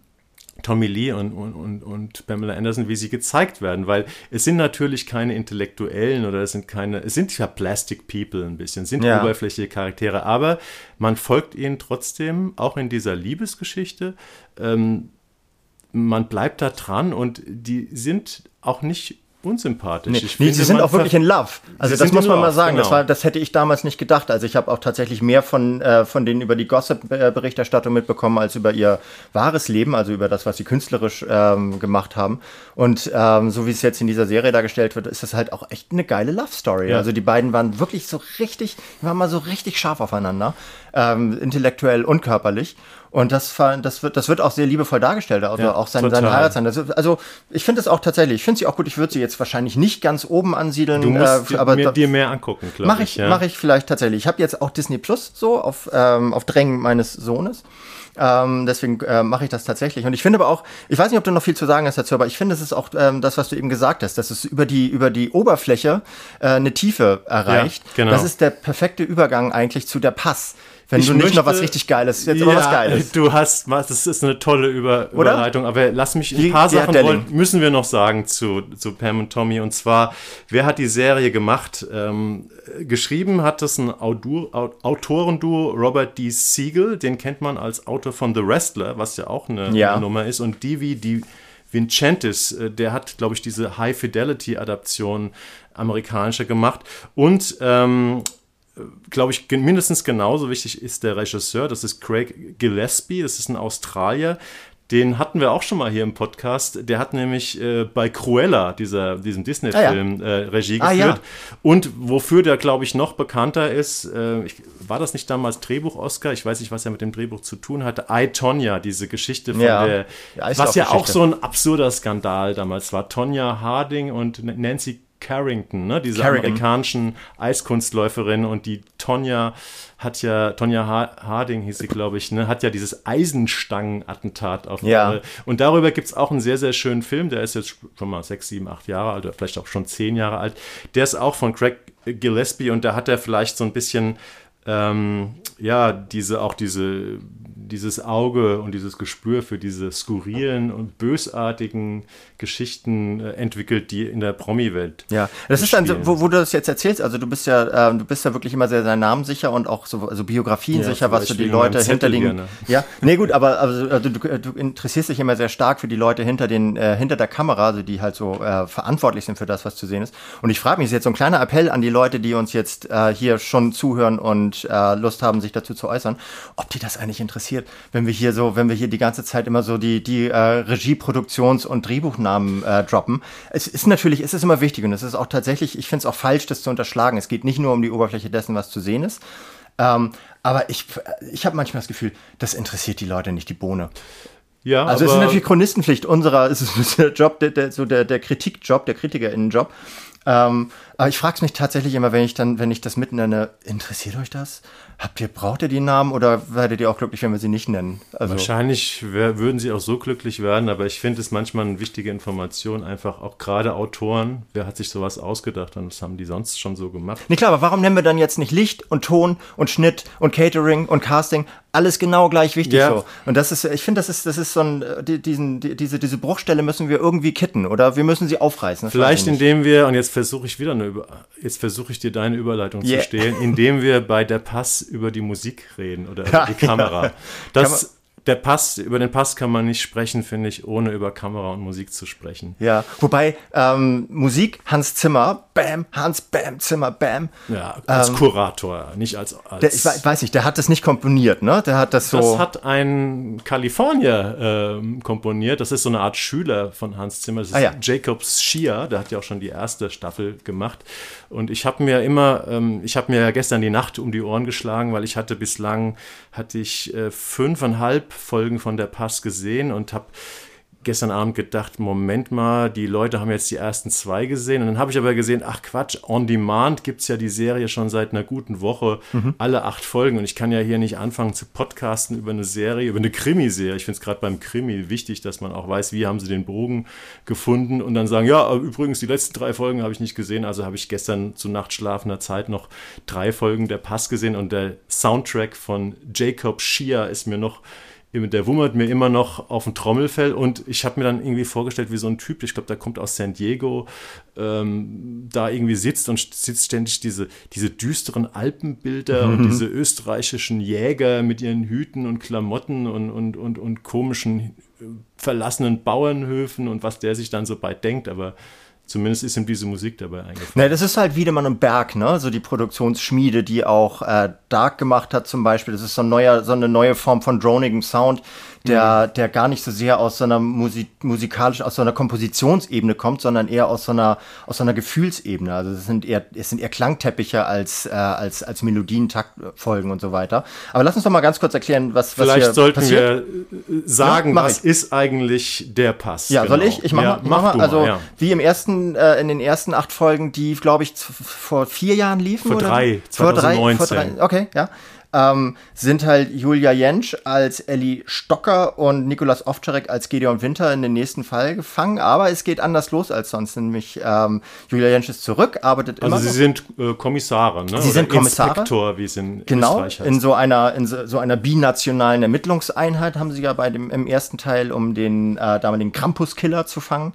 [SPEAKER 2] Tommy Lee und, und, und Pamela Anderson, wie sie gezeigt werden, weil es sind natürlich keine Intellektuellen oder es sind keine, es sind ja Plastic People ein bisschen, sind ja. oberflächliche Charaktere, aber man folgt ihnen trotzdem, auch in dieser Liebesgeschichte, ähm, man bleibt da dran und die sind auch nicht unsympathisch.
[SPEAKER 3] Nee, nee sie sind auch wirklich in Love. Also das muss man mal sagen. Genau. Das, war, das hätte ich damals nicht gedacht. Also ich habe auch tatsächlich mehr von, äh, von denen über die Gossip-Berichterstattung mitbekommen, als über ihr wahres Leben, also über das, was sie künstlerisch ähm, gemacht haben. Und ähm, so wie es jetzt in dieser Serie dargestellt wird, ist das halt auch echt eine geile Love-Story. Ja. Also die beiden waren wirklich so richtig, waren mal so richtig scharf aufeinander, ähm, intellektuell und körperlich. Und das, das, wird, das wird auch sehr liebevoll dargestellt, also ja, auch sein, sein Heiratsein. Also ich finde es auch tatsächlich, ich finde sie auch gut. Ich würde sie jetzt wahrscheinlich nicht ganz oben ansiedeln.
[SPEAKER 2] Du musst äh, aber mir, dir mehr angucken,
[SPEAKER 3] glaube mach ich. Ja. Mache ich vielleicht tatsächlich. Ich habe jetzt auch Disney Plus so auf, ähm, auf Drängen meines Sohnes. Ähm, deswegen äh, mache ich das tatsächlich. Und ich finde aber auch, ich weiß nicht, ob du noch viel zu sagen hast dazu, aber ich finde, es ist auch ähm, das, was du eben gesagt hast, dass es über die, über die Oberfläche äh, eine Tiefe erreicht. Ja, genau. Das ist der perfekte Übergang eigentlich zu der Pass wenn ich du nicht möchte, noch was richtig Geiles, jetzt ja, was Geiles.
[SPEAKER 2] Du hast, das ist eine tolle Über Oder? Überleitung, aber lass mich ein paar die, Sachen wollen, müssen wir noch sagen zu, zu Pam und Tommy. Und zwar, wer hat die Serie gemacht? Ähm, geschrieben hat das ein Autorenduo Robert D. Siegel, den kennt man als Autor von The Wrestler, was ja auch eine, ja. Nummer ist. Und Divi Di Vincentis, äh, der hat, glaube ich, diese High-Fidelity-Adaption amerikanischer gemacht. Und ähm, glaube ich, mindestens genauso wichtig ist der Regisseur. Das ist Craig Gillespie, das ist ein Australier. Den hatten wir auch schon mal hier im Podcast. Der hat nämlich äh, bei Cruella, dieser, diesem Disney-Film, ah, ja. äh, Regie ah, geführt. Ja. Und wofür der, glaube ich, noch bekannter ist, äh, ich, war das nicht damals Drehbuch-Oscar? Ich weiß nicht, was er mit dem Drehbuch zu tun hatte. I, Tonya, diese Geschichte von ja. der, was ja auch so ein absurder Skandal damals war. Tonya Harding und Nancy Carrington, ne? diese Carrington. amerikanischen Eiskunstläuferin und die Tonja hat ja, Tonja Harding hieß sie, glaube ich, ne? hat ja dieses Eisenstangen-Attentat auf
[SPEAKER 3] ja.
[SPEAKER 2] Und darüber gibt es auch einen sehr, sehr schönen Film, der ist jetzt schon mal sechs, sieben, acht Jahre alt oder vielleicht auch schon zehn Jahre alt. Der ist auch von Craig Gillespie und da hat er vielleicht so ein bisschen ähm, ja, diese, auch diese, dieses Auge und dieses Gespür für diese skurrilen und bösartigen Geschichten äh, entwickelt, die in der Promi-Welt.
[SPEAKER 3] Ja, das ist dann, wo, wo, du das jetzt erzählst, also du bist ja, äh, du bist ja wirklich immer sehr, sehr namensicher und auch so also Biografien ja, sicher, was du die Leute hinter den. Ja, nee, gut, aber also, also du, du, interessierst dich immer sehr stark für die Leute hinter den, äh, hinter der Kamera, also die halt so äh, verantwortlich sind für das, was zu sehen ist. Und ich frage mich, ist jetzt so ein kleiner Appell an die Leute, die uns jetzt äh, hier schon zuhören und äh, Lust haben, sich dazu zu äußern, ob die das eigentlich interessiert, wenn wir hier so, wenn wir hier die ganze Zeit immer so die, die äh, Regie, Produktions- und Drehbuchnamen äh, droppen. Es ist natürlich, es ist immer wichtig und es ist auch tatsächlich, ich finde es auch falsch, das zu unterschlagen. Es geht nicht nur um die Oberfläche dessen, was zu sehen ist. Ähm, aber ich, ich habe manchmal das Gefühl, das interessiert die Leute nicht, die Bohne. Ja, also es ist natürlich Chronistenpflicht unserer, es ist der Job, der, der, so der, der Kritikjob, der KritikerInnenjob. Ähm, aber ich frage mich tatsächlich immer, wenn ich dann, wenn ich das mitten nenne, interessiert euch das? Habt ihr, braucht ihr die Namen oder werdet ihr auch glücklich, wenn wir sie nicht nennen?
[SPEAKER 2] Also Wahrscheinlich wär, würden sie auch so glücklich werden, aber ich finde es manchmal eine wichtige Information, einfach auch gerade Autoren, wer hat sich sowas ausgedacht und das haben die sonst schon so gemacht?
[SPEAKER 3] Nee, klar, aber warum nennen wir dann jetzt nicht Licht und Ton und Schnitt und Catering und Casting? Alles genau gleich wichtig ja. so. Und das ist, ich finde, das ist, das ist so ein, die, diesen, die, diese, diese Bruchstelle müssen wir irgendwie kitten oder wir müssen sie aufreißen.
[SPEAKER 2] Vielleicht indem wir, und jetzt versuche ich wieder eine, jetzt versuche ich dir deine Überleitung yeah. zu stehlen, indem wir bei der Pass über die Musik reden oder über die Kamera. Das der Pass, über den Pass kann man nicht sprechen, finde ich, ohne über Kamera und Musik zu sprechen.
[SPEAKER 3] Ja, wobei ähm, Musik, Hans Zimmer, Bam, Hans Bam, Zimmer, Bam.
[SPEAKER 2] Ja, als ähm, Kurator, nicht als. als
[SPEAKER 3] der, ich weiß nicht, der hat das nicht komponiert, ne? Der hat das so.
[SPEAKER 2] Das hat ein Kalifornier äh, komponiert. Das ist so eine Art Schüler von Hans Zimmer. Das ist ah, ja. Jacob Schier, der hat ja auch schon die erste Staffel gemacht. Und ich habe mir immer, ähm, ich habe mir gestern die Nacht um die Ohren geschlagen, weil ich hatte bislang, hatte ich äh, fünfeinhalb Folgen von der Pass gesehen und habe gestern Abend gedacht, Moment mal, die Leute haben jetzt die ersten zwei gesehen. Und dann habe ich aber gesehen, ach Quatsch, On Demand gibt es ja die Serie schon seit einer guten Woche, mhm. alle acht Folgen. Und ich kann ja hier nicht anfangen zu podcasten über eine Serie, über eine Krimiserie. Ich finde es gerade beim Krimi wichtig, dass man auch weiß, wie haben sie den Bogen gefunden und dann sagen, ja, übrigens, die letzten drei Folgen habe ich nicht gesehen. Also habe ich gestern zu nachtschlafender Zeit noch drei Folgen der Pass gesehen und der Soundtrack von Jacob Shia ist mir noch der wummert mir immer noch auf dem Trommelfell und ich habe mir dann irgendwie vorgestellt, wie so ein Typ, ich glaube, der kommt aus San Diego, ähm, da irgendwie sitzt und sitzt ständig diese, diese düsteren Alpenbilder mhm. und diese österreichischen Jäger mit ihren Hüten und Klamotten und, und, und, und komischen äh, verlassenen Bauernhöfen und was der sich dann so bei denkt, aber Zumindest ist ihm diese Musik dabei eingefallen.
[SPEAKER 3] Ne, das ist halt Wiedemann und Berg, ne? So die Produktionsschmiede, die auch äh, Dark gemacht hat zum Beispiel. Das ist so, ein neuer, so eine neue Form von dronigem Sound, der, mhm. der gar nicht so sehr aus so einer Musik, musikalisch, aus so einer Kompositionsebene kommt, sondern eher aus so einer, aus so einer Gefühlsebene. Also es sind eher, es sind eher Klangteppiche als, äh, als, als Melodien, Taktfolgen und so weiter. Aber lass uns doch mal ganz kurz erklären, was, was
[SPEAKER 2] Vielleicht sollten passiert. wir äh, sagen, ja, was ich. ist eigentlich der Pass.
[SPEAKER 3] Ja, genau. soll ich? Ich mach, ja, mach, mach mal. Also, ja. wie im ersten, äh, in den ersten acht Folgen, die, glaube ich, vor vier Jahren liefen.
[SPEAKER 2] Vor
[SPEAKER 3] oder?
[SPEAKER 2] drei, 2019. Vor drei, vor
[SPEAKER 3] drei, okay, ja ähm, sind halt Julia Jentsch als Ellie Stocker und Nikolas Ovtcharek als Gedeon Winter in den nächsten Fall gefangen. Aber es geht anders los als sonst, nämlich ähm, Julia Jentsch ist zurück, arbeitet
[SPEAKER 2] also immer. Also sie sind äh, Kommissare, ne?
[SPEAKER 3] Sie sind Kommissare.
[SPEAKER 2] Inspektor, wie es in
[SPEAKER 3] genau, Österreich heißt. in so einer in so, so, einer binationalen Ermittlungseinheit haben sie ja bei dem im ersten Teil, um den äh, damaligen Krampus-Killer zu fangen,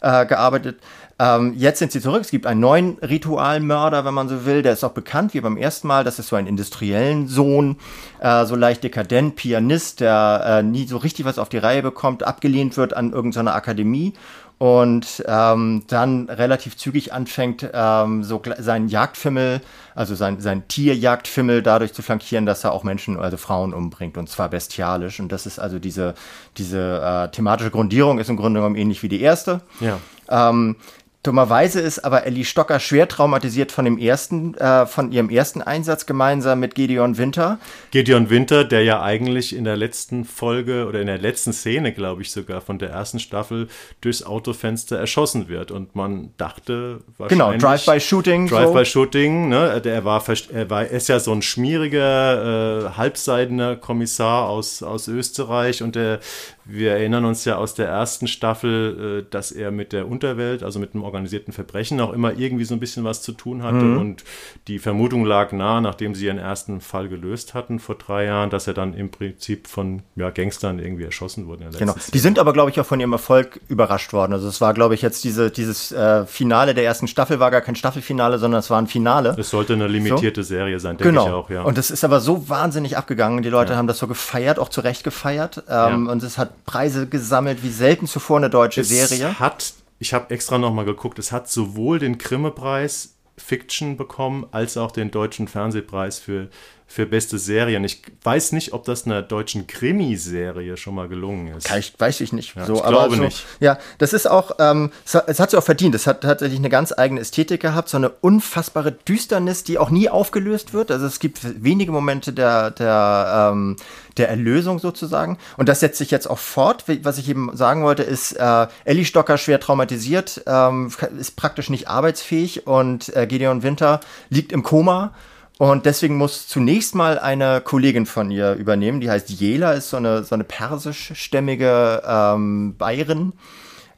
[SPEAKER 3] äh, gearbeitet. Ähm, jetzt sind sie zurück. Es gibt einen neuen Ritualmörder, wenn man so will. Der ist auch bekannt wie beim ersten Mal. Das ist so ein industriellen Sohn, äh, so leicht dekadent, Pianist, der äh, nie so richtig was auf die Reihe bekommt, abgelehnt wird an irgendeiner Akademie und ähm, dann relativ zügig anfängt, ähm, so seinen Jagdfimmel, also sein, sein Tierjagdfimmel dadurch zu flankieren, dass er auch Menschen, also Frauen umbringt und zwar bestialisch. Und das ist also diese, diese äh, thematische Grundierung ist im Grunde genommen ähnlich wie die erste.
[SPEAKER 2] Ja.
[SPEAKER 3] Ähm, Dummerweise ist aber Ellie Stocker schwer traumatisiert von dem ersten, äh, von ihrem ersten Einsatz gemeinsam mit Gedeon Winter.
[SPEAKER 2] Gedeon Winter, der ja eigentlich in der letzten Folge oder in der letzten Szene, glaube ich sogar, von der ersten Staffel durchs Autofenster erschossen wird. Und man dachte
[SPEAKER 3] wahrscheinlich. Genau, Drive-by-Shooting.
[SPEAKER 2] Drive-by-Shooting, so. ne? Der war, er war, ist ja so ein schmieriger, äh, halbseidener Kommissar aus, aus Österreich und der wir erinnern uns ja aus der ersten Staffel, äh, dass er mit der Unterwelt, also mit dem organisierten Verbrechen, auch immer irgendwie so ein bisschen was zu tun hatte. Mhm. Und die Vermutung lag nahe, nachdem sie ihren ersten Fall gelöst hatten vor drei Jahren, dass er dann im Prinzip von ja, Gangstern irgendwie erschossen wurde.
[SPEAKER 3] genau. Die sind aber, glaube ich, auch von ihrem Erfolg überrascht worden. Also es war, glaube ich, jetzt diese, dieses äh, Finale der ersten Staffel war gar kein Staffelfinale, sondern es war ein Finale.
[SPEAKER 2] Es sollte eine limitierte so. Serie sein, denke genau. ich auch, ja.
[SPEAKER 3] Und das ist aber so wahnsinnig abgegangen. Die Leute ja. haben das so gefeiert, auch zu Recht gefeiert. Ähm, ja. Und es hat Preise gesammelt wie selten zuvor eine deutsche
[SPEAKER 2] es
[SPEAKER 3] Serie.
[SPEAKER 2] Hat, ich habe extra nochmal geguckt, es hat sowohl den Grimme-Preis Fiction bekommen, als auch den deutschen Fernsehpreis für für beste Serien. Ich weiß nicht, ob das einer deutschen Krimiserie schon mal gelungen ist.
[SPEAKER 3] Ich, weiß ich nicht.
[SPEAKER 2] Ja,
[SPEAKER 3] so,
[SPEAKER 2] ich glaube so, nicht.
[SPEAKER 3] Ja, das ist auch, ähm, es, hat, es hat sich auch verdient. Es hat tatsächlich eine ganz eigene Ästhetik gehabt, so eine unfassbare Düsternis, die auch nie aufgelöst wird. Also es gibt wenige Momente der, der, ähm, der Erlösung sozusagen. Und das setzt sich jetzt auch fort. Was ich eben sagen wollte, ist, äh, Ellie Stocker schwer traumatisiert, ähm, ist praktisch nicht arbeitsfähig und äh, Gideon Winter liegt im Koma und deswegen muss zunächst mal eine Kollegin von ihr übernehmen, die heißt Jela, ist so eine, so eine persischstämmige ähm, Bayerin,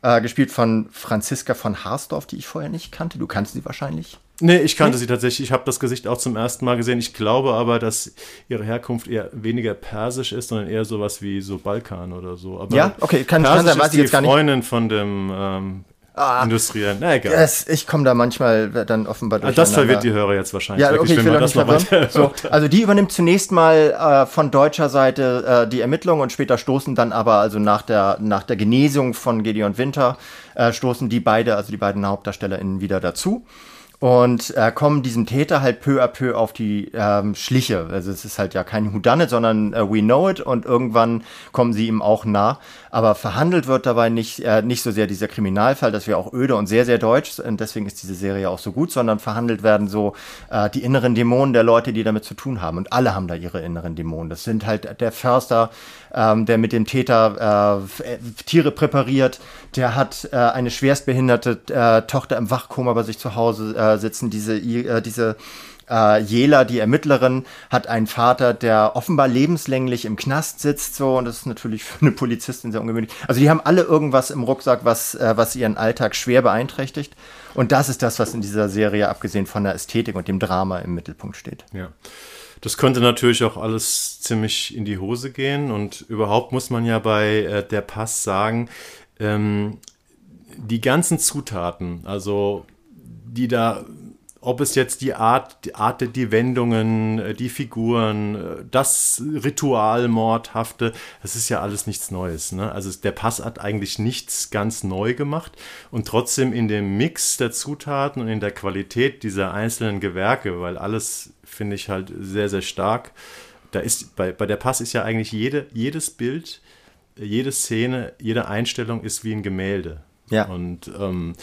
[SPEAKER 3] äh, gespielt von Franziska von Harsdorf, die ich vorher nicht kannte. Du kannst sie wahrscheinlich.
[SPEAKER 2] Nee, ich kannte nee? sie tatsächlich. Ich habe das Gesicht auch zum ersten Mal gesehen. Ich glaube aber, dass ihre Herkunft eher weniger persisch ist, sondern eher sowas wie so Balkan oder so. Aber
[SPEAKER 3] ja, okay, kann, kann
[SPEAKER 2] sein, weiß ich jetzt gar nicht. Freundin von dem ähm, Ah, Industriell. Na egal.
[SPEAKER 3] Das, ich komme da manchmal dann offenbar
[SPEAKER 2] durch. Ah, das verwirrt die Hörer jetzt wahrscheinlich.
[SPEAKER 3] Ja, okay, wirklich, ich will das noch weiter so, Also die übernimmt zunächst mal äh, von deutscher Seite äh, die Ermittlungen und später stoßen dann aber, also nach der, nach der Genesung von Gedeon Winter, äh, stoßen die beide, also die beiden HauptdarstellerInnen wieder dazu und äh, kommen diesem Täter halt peu à peu auf die ähm, Schliche. Also es ist halt ja kein Whodunit, sondern äh, We Know It und irgendwann kommen sie ihm auch nah. Aber verhandelt wird dabei nicht, äh, nicht so sehr dieser Kriminalfall, das wäre auch öde und sehr, sehr deutsch und deswegen ist diese Serie auch so gut, sondern verhandelt werden so äh, die inneren Dämonen der Leute, die damit zu tun haben. Und alle haben da ihre inneren Dämonen. Das sind halt der Förster, ähm, der mit dem Täter äh, Tiere präpariert, der hat äh, eine schwerstbehinderte äh, Tochter im Wachkoma bei sich zu Hause äh, sitzen. Diese, äh, diese äh, Jela, die Ermittlerin, hat einen Vater, der offenbar lebenslänglich im Knast sitzt, so, und das ist natürlich für eine Polizistin sehr ungewöhnlich. Also die haben alle irgendwas im Rucksack, was, äh, was ihren Alltag schwer beeinträchtigt. Und das ist das, was in dieser Serie, abgesehen von der Ästhetik und dem Drama, im Mittelpunkt steht.
[SPEAKER 2] Ja. Das könnte natürlich auch alles ziemlich in die Hose gehen und überhaupt muss man ja bei äh, der Pass sagen, ähm, die ganzen Zutaten, also die da ob es jetzt die Art, die Art, die Wendungen, äh, die Figuren, äh, das Ritualmordhafte, das ist ja alles nichts Neues. Ne? Also der Pass hat eigentlich nichts ganz neu gemacht und trotzdem in dem Mix der Zutaten und in der Qualität dieser einzelnen Gewerke, weil alles finde ich halt sehr, sehr stark. Da ist bei, bei der Pass ist ja eigentlich jede, jedes Bild, jede Szene, jede Einstellung ist wie ein Gemälde. Ja. Und ähm,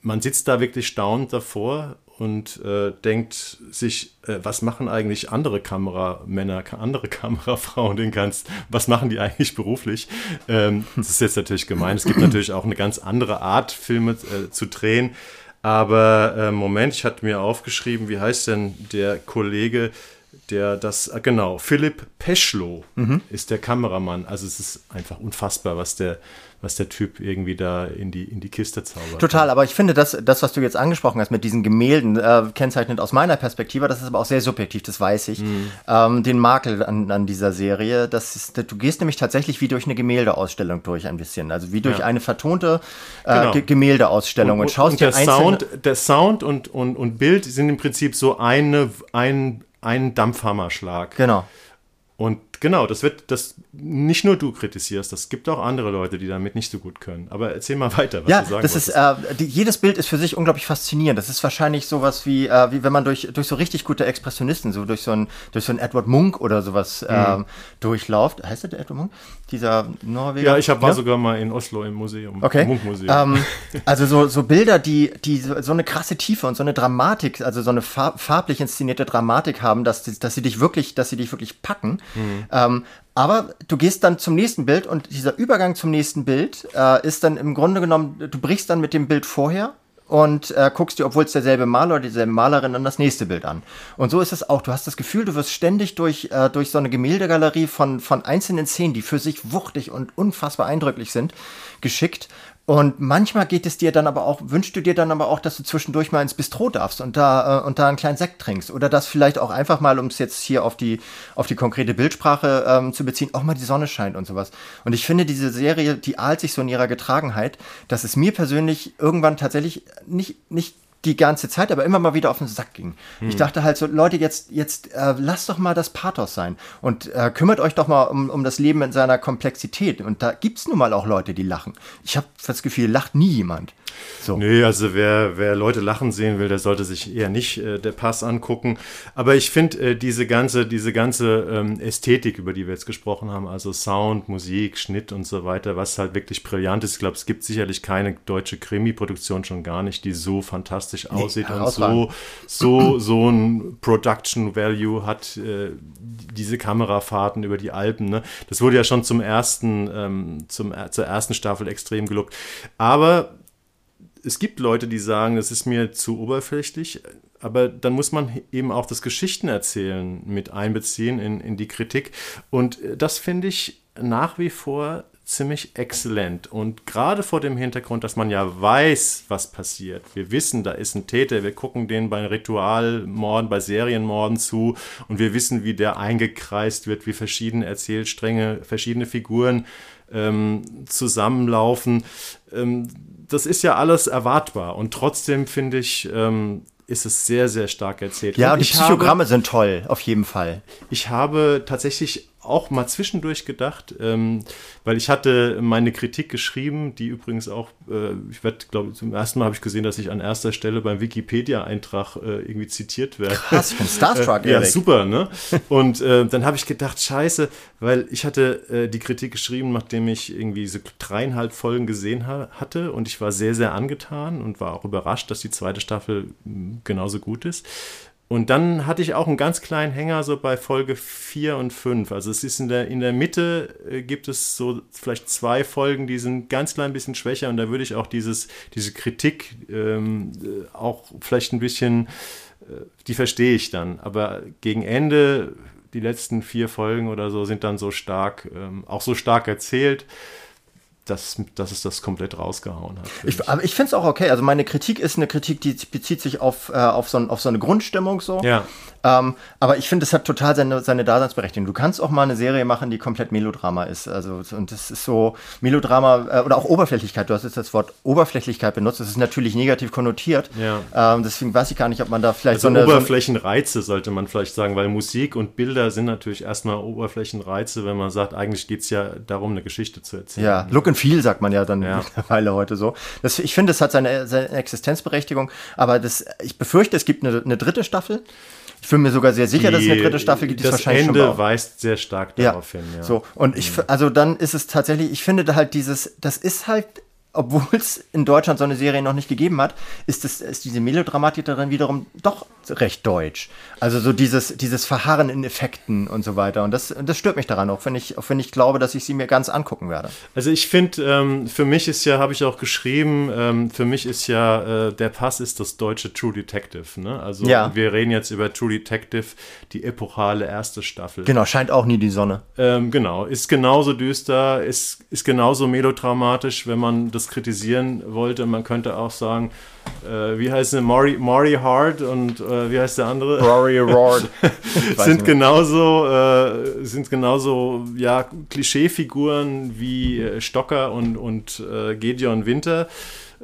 [SPEAKER 2] man sitzt da wirklich staunend davor und äh, denkt sich, äh, was machen eigentlich andere Kameramänner, andere Kamerafrauen, den kannst, was machen die eigentlich beruflich? Ähm, das ist jetzt natürlich gemein. Es gibt natürlich auch eine ganz andere Art, Filme äh, zu drehen. Aber äh, Moment, ich hatte mir aufgeschrieben, wie heißt denn der Kollege, der das, äh, genau, Philipp Peschlow mhm. ist der Kameramann. Also es ist einfach unfassbar, was der, was der Typ irgendwie da in die, in die Kiste zaubert.
[SPEAKER 3] Total, aber ich finde, das, das, was du jetzt angesprochen hast mit diesen Gemälden, äh, kennzeichnet aus meiner Perspektive, das ist aber auch sehr subjektiv, das weiß ich, mhm. ähm, den Makel an, an dieser Serie. Das ist, du gehst nämlich tatsächlich wie durch eine Gemäldeausstellung durch ein bisschen, also wie durch ja. eine vertonte äh, genau. Gemäldeausstellung und, und, schaust
[SPEAKER 2] und dir der Sound, der Sound und, und, und Bild sind im Prinzip so eine, ein, ein Dampfhammerschlag.
[SPEAKER 3] Genau.
[SPEAKER 2] Und genau, das wird, das nicht nur du kritisierst, das gibt auch andere Leute, die damit nicht so gut können. Aber erzähl mal weiter,
[SPEAKER 3] was ja, du sagen das wolltest. ist, äh, die, jedes Bild ist für sich unglaublich faszinierend. Das ist wahrscheinlich sowas wie, äh, wie wenn man durch, durch so richtig gute Expressionisten, so durch so ein, durch so ein Edward Munk oder sowas mhm. ähm, durchläuft. Heißt der Edward Munk? Dieser Norweger?
[SPEAKER 2] Ja, ich hab, war ja? sogar mal in Oslo im Museum.
[SPEAKER 3] Okay. Munk-Museum. Ähm, also so, so Bilder, die, die so, so, eine krasse Tiefe und so eine Dramatik, also so eine farblich inszenierte Dramatik haben, dass, dass sie dich wirklich, dass sie dich wirklich packen. Mhm. Ähm, aber du gehst dann zum nächsten Bild und dieser Übergang zum nächsten Bild äh, ist dann im Grunde genommen, du brichst dann mit dem Bild vorher und äh, guckst dir, obwohl es derselbe Maler oder dieselbe Malerin, dann das nächste Bild an. Und so ist es auch. Du hast das Gefühl, du wirst ständig durch, äh, durch so eine Gemäldegalerie von, von einzelnen Szenen, die für sich wuchtig und unfassbar eindrücklich sind, geschickt. Und manchmal geht es dir dann aber auch, wünschst du dir dann aber auch, dass du zwischendurch mal ins Bistro darfst und da, äh, und da einen kleinen Sekt trinkst. Oder dass vielleicht auch einfach mal, um es jetzt hier auf die, auf die konkrete Bildsprache ähm, zu beziehen, auch mal die Sonne scheint und sowas. Und ich finde, diese Serie, die ahlt sich so in ihrer Getragenheit, dass es mir persönlich irgendwann tatsächlich nicht, nicht die ganze Zeit, aber immer mal wieder auf den Sack ging. Hm. Ich dachte halt so, Leute, jetzt, jetzt äh, lasst doch mal das Pathos sein und äh, kümmert euch doch mal um, um das Leben in seiner Komplexität. Und da gibt es nun mal auch Leute, die lachen. Ich habe das Gefühl, lacht nie jemand.
[SPEAKER 2] So. Nee, also wer, wer Leute lachen sehen will, der sollte sich eher nicht äh, der Pass angucken. Aber ich finde äh, diese ganze, diese ganze ähm, Ästhetik, über die wir jetzt gesprochen haben, also Sound, Musik, Schnitt und so weiter, was halt wirklich brillant ist. Ich glaube, es gibt sicherlich keine deutsche Krimi-Produktion schon gar nicht, die so fantastisch aussieht nee, und so, so, so ein Production Value hat, äh, diese Kamerafahrten über die Alpen. Ne? Das wurde ja schon zum ersten, ähm, zum, zur ersten Staffel extrem gelobt. Aber es gibt Leute, die sagen, das ist mir zu oberflächlich, aber dann muss man eben auch das Geschichtenerzählen mit einbeziehen in, in die Kritik. Und das finde ich nach wie vor ziemlich exzellent. Und gerade vor dem Hintergrund, dass man ja weiß, was passiert. Wir wissen, da ist ein Täter, wir gucken den bei Ritualmorden, bei Serienmorden zu und wir wissen, wie der eingekreist wird, wie verschiedene Erzählstränge, verschiedene Figuren ähm, zusammenlaufen. Ähm, das ist ja alles erwartbar. Und trotzdem finde ich, ähm, ist es sehr, sehr stark erzählt.
[SPEAKER 3] Ja, und, und die Psychogramme habe, sind toll, auf jeden Fall.
[SPEAKER 2] Ich habe tatsächlich auch mal zwischendurch gedacht, ähm, weil ich hatte meine Kritik geschrieben, die übrigens auch, äh, ich werde, glaube zum ersten Mal habe ich gesehen, dass ich an erster Stelle beim Wikipedia-Eintrag äh, irgendwie zitiert werde.
[SPEAKER 3] Krass, von Starstruck,
[SPEAKER 2] äh, Ja, super, ne? Und äh, dann habe ich gedacht, scheiße, weil ich hatte äh, die Kritik geschrieben, nachdem ich irgendwie so dreieinhalb Folgen gesehen ha hatte und ich war sehr, sehr angetan und war auch überrascht, dass die zweite Staffel hm, genauso gut ist. Und dann hatte ich auch einen ganz kleinen Hänger so bei Folge 4 und 5. Also es ist in der, in der Mitte äh, gibt es so vielleicht zwei Folgen, die sind ganz klein bisschen schwächer und da würde ich auch dieses, diese Kritik ähm, äh, auch vielleicht ein bisschen, äh, die verstehe ich dann. Aber gegen Ende, die letzten vier Folgen oder so, sind dann so stark, ähm, auch so stark erzählt dass, dass es das komplett rausgehauen hat.
[SPEAKER 3] Ich, aber ich finde es auch okay. Also meine Kritik ist eine Kritik, die bezieht sich auf, äh, auf, so, ein, auf so eine Grundstimmung so.
[SPEAKER 2] Ja.
[SPEAKER 3] Ähm, aber ich finde, es hat total seine, seine Daseinsberechtigung. Du kannst auch mal eine Serie machen, die komplett Melodrama ist. Also, und das ist so Melodrama äh, oder auch Oberflächlichkeit. Du hast jetzt das Wort Oberflächlichkeit benutzt. Das ist natürlich negativ konnotiert.
[SPEAKER 2] Ja.
[SPEAKER 3] Ähm, deswegen weiß ich gar nicht, ob man da vielleicht
[SPEAKER 2] also
[SPEAKER 3] so eine.
[SPEAKER 2] Oberflächenreize sollte man vielleicht sagen, weil Musik und Bilder sind natürlich erstmal Oberflächenreize, wenn man sagt, eigentlich geht es ja darum, eine Geschichte zu erzählen.
[SPEAKER 3] Ja, Look and Feel sagt man ja dann
[SPEAKER 2] Ja.
[SPEAKER 3] mittlerweile heute so. Das, ich finde, es hat seine, seine Existenzberechtigung, aber das, ich befürchte, es gibt eine, eine dritte Staffel. Ich bin mir sogar sehr sicher, dass es eine dritte Staffel gibt, die
[SPEAKER 2] das
[SPEAKER 3] wahrscheinlich
[SPEAKER 2] Ende
[SPEAKER 3] schon
[SPEAKER 2] weist sehr stark
[SPEAKER 3] Ja,
[SPEAKER 2] darauf hin. Ja.
[SPEAKER 3] so. Und ich, f- also dann ist es tatsächlich, ich finde da halt dieses, das ist halt, obwohl es in Deutschland so eine Serie noch nicht gegeben hat, ist, das, ist diese Melodramatik darin wiederum doch recht deutsch. Also so dieses, dieses Verharren in Effekten und so weiter. Und das, das stört mich daran, auch wenn ich, auch wenn ich glaube, dass ich sie mir ganz angucken werde.
[SPEAKER 2] Also ich finde, ähm, für mich ist ja, habe ich auch geschrieben, ähm, für mich ist ja, äh, der Pass ist das deutsche True Detective. Ne? Also
[SPEAKER 3] Ja.
[SPEAKER 2] wir reden jetzt über True Detective, die epochale erste Staffel.
[SPEAKER 3] Genau, scheint auch nie die Sonne.
[SPEAKER 2] Ähm, genau, ist genauso düster, ist, ist genauso melodramatisch, wenn man das kritisieren wollte. Man könnte auch sagen, äh, wie heißt es, Maury, Maury Hart und äh, wie heißt der andere?
[SPEAKER 3] Rory Roard.
[SPEAKER 2] sind genauso, äh, sind genauso ja, Klischeefiguren wie äh, Stocker und, und äh, Gedeon Winter,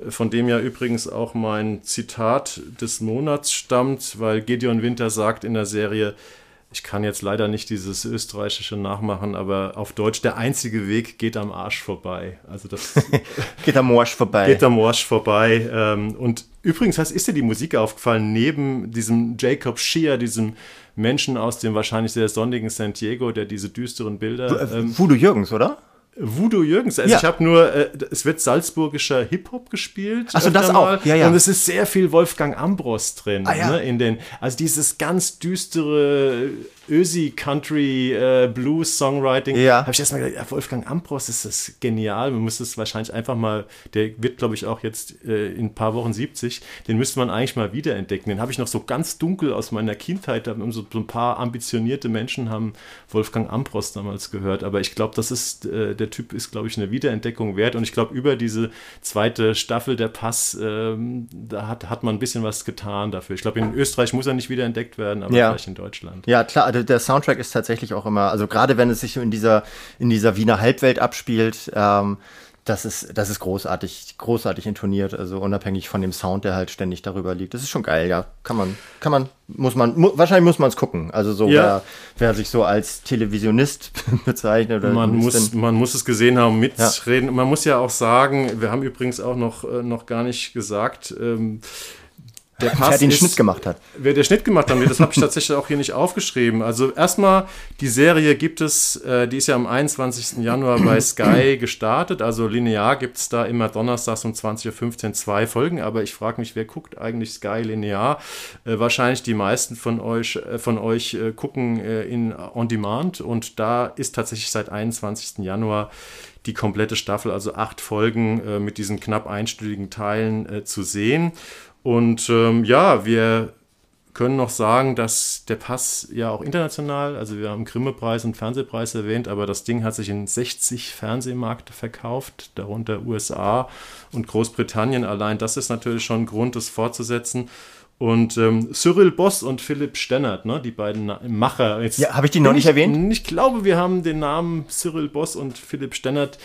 [SPEAKER 2] von dem ja übrigens auch mein Zitat des Monats stammt, weil Gedeon Winter sagt in der Serie, ich kann jetzt leider nicht dieses österreichische nachmachen, aber auf Deutsch, der einzige Weg geht am Arsch vorbei. Also das
[SPEAKER 3] Geht am Morsch vorbei.
[SPEAKER 2] geht am Morsch vorbei. Ähm, und übrigens hast, ist dir die Musik aufgefallen, neben diesem Jacob Shear, diesem Menschen aus dem wahrscheinlich sehr sonnigen San Diego, der diese düsteren Bilder.
[SPEAKER 3] äh,
[SPEAKER 2] Ähm,
[SPEAKER 3] Voodoo Jürgens, oder?
[SPEAKER 2] Voodoo Jürgens. Also
[SPEAKER 3] Ja.
[SPEAKER 2] ich habe nur, äh, es wird salzburgischer Hip-Hop gespielt.
[SPEAKER 3] Ach so,
[SPEAKER 2] öfter
[SPEAKER 3] das
[SPEAKER 2] mal.
[SPEAKER 3] auch. Ja, ja.
[SPEAKER 2] Und es ist sehr viel Wolfgang Ambros drin.
[SPEAKER 3] Ah, ja.
[SPEAKER 2] ne, in den, also dieses ganz düstere Ösi Country äh, Blues Songwriting.
[SPEAKER 3] Ja.
[SPEAKER 2] Habe ich erstmal gedacht, ja, Wolfgang Ambros ist das genial. Man müsste es wahrscheinlich einfach mal, der wird glaube ich auch jetzt äh, in ein paar Wochen 70, den müsste man eigentlich mal wiederentdecken. Den habe ich noch so ganz dunkel aus meiner Kindheit. Da haben so, so ein paar ambitionierte Menschen haben Wolfgang Ambros damals gehört. Aber ich glaube, das ist, äh, der Typ ist glaube ich eine Wiederentdeckung wert. Und ich glaube, über diese zweite Staffel der Pass, ähm, da hat, hat man ein bisschen was getan dafür. Ich glaube, in Österreich muss er nicht wiederentdeckt werden, aber
[SPEAKER 3] Ja.
[SPEAKER 2] vielleicht in Deutschland.
[SPEAKER 3] Ja, klar, also der Soundtrack ist tatsächlich auch immer, also gerade wenn es sich in dieser, in dieser Wiener Halbwelt abspielt, ähm, das ist, das ist großartig, großartig intoniert, also unabhängig von dem Sound, der halt ständig darüber liegt. Das ist schon geil, ja. Kann man, kann man, muss man, mu wahrscheinlich muss man es gucken. Also so,
[SPEAKER 2] Ja.
[SPEAKER 3] wer, wer sich so als Televisionist bezeichnet oder
[SPEAKER 2] Man muss, man muss es gesehen haben, mitreden. Man muss ja auch sagen, wir haben übrigens auch noch, äh, noch gar nicht gesagt, ähm, der
[SPEAKER 3] wer den Schnitt gemacht hat.
[SPEAKER 2] Wer der Schnitt gemacht hat, das habe ich tatsächlich auch hier nicht aufgeschrieben. Also erstmal, die Serie gibt es, äh, die ist ja am 21. Januar bei Sky gestartet. Also linear gibt es da immer donnerstags um 20.15 Uhr zwei Folgen. Aber ich frage mich, wer guckt eigentlich Sky linear? Äh, wahrscheinlich die meisten von euch, äh, von euch äh, gucken äh, in On Demand. Und da ist tatsächlich seit 21. Januar die komplette Staffel, also acht Folgen äh, mit diesen knapp einstündigen Teilen zu sehen. Und ähm, ja, wir können noch sagen, dass der Pass ja auch international, also wir haben Grimme-Preis und Fernsehpreis erwähnt, aber das Ding hat sich in 60 Fernsehmärkte verkauft, darunter USA und Großbritannien. Allein das ist natürlich schon ein Grund, das fortzusetzen. Und ähm, Cyril Boss und Philipp Stennert, ne, die beiden Na Macher. Jetzt
[SPEAKER 3] Ja, habe ich die noch nicht erwähnt?
[SPEAKER 2] Ich glaube, wir haben den Namen Cyril Boss und Philipp Stennert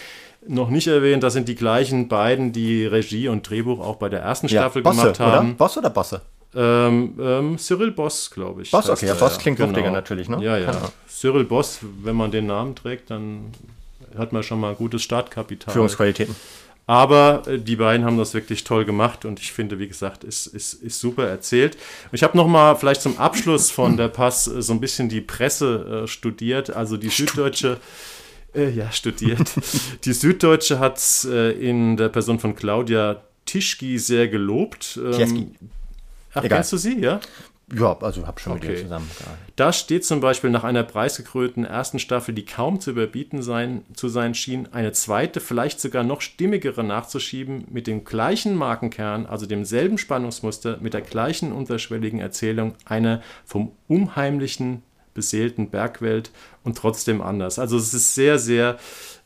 [SPEAKER 2] noch nicht erwähnt. Das sind die gleichen beiden, die Regie und Drehbuch auch bei der ersten Staffel
[SPEAKER 3] Bosse,
[SPEAKER 2] gemacht haben.
[SPEAKER 3] oder? Boss oder Bosse?
[SPEAKER 2] Ähm, ähm, Cyril Boss, glaube ich.
[SPEAKER 3] Boss, okay, ja, Boss klingt wuchtiger natürlich, ne?
[SPEAKER 2] Ja, ja.
[SPEAKER 3] Ja.
[SPEAKER 2] Cyril Boss, wenn man den Namen trägt, dann hat man schon mal ein gutes Startkapital.
[SPEAKER 3] Führungsqualitäten.
[SPEAKER 2] Aber äh, die beiden haben das wirklich toll gemacht und ich finde, wie gesagt, ist, ist, ist super erzählt. Ich habe noch mal vielleicht zum Abschluss von der Pass äh, so ein bisschen die Presse äh, studiert. Also die Süddeutsche, äh, ja, studiert. die Süddeutsche hat äh, in der Person von Claudia Tischki sehr gelobt. Ähm,
[SPEAKER 3] Tieski.
[SPEAKER 2] Ach,
[SPEAKER 3] Egal.
[SPEAKER 2] kennst du sie, ja?
[SPEAKER 3] Ja, also hab schon mit
[SPEAKER 2] Okay.
[SPEAKER 3] ihr zusammengearbeitet.
[SPEAKER 2] Da steht zum Beispiel nach einer preisgekrönten ersten Staffel, die kaum zu überbieten sein, zu sein schien, eine zweite, vielleicht sogar noch stimmigere nachzuschieben, mit dem gleichen Markenkern, also demselben Spannungsmuster, mit der gleichen unterschwelligen Erzählung, einer vom unheimlichen, beseelten Bergwelt und trotzdem anders. Also es ist sehr, sehr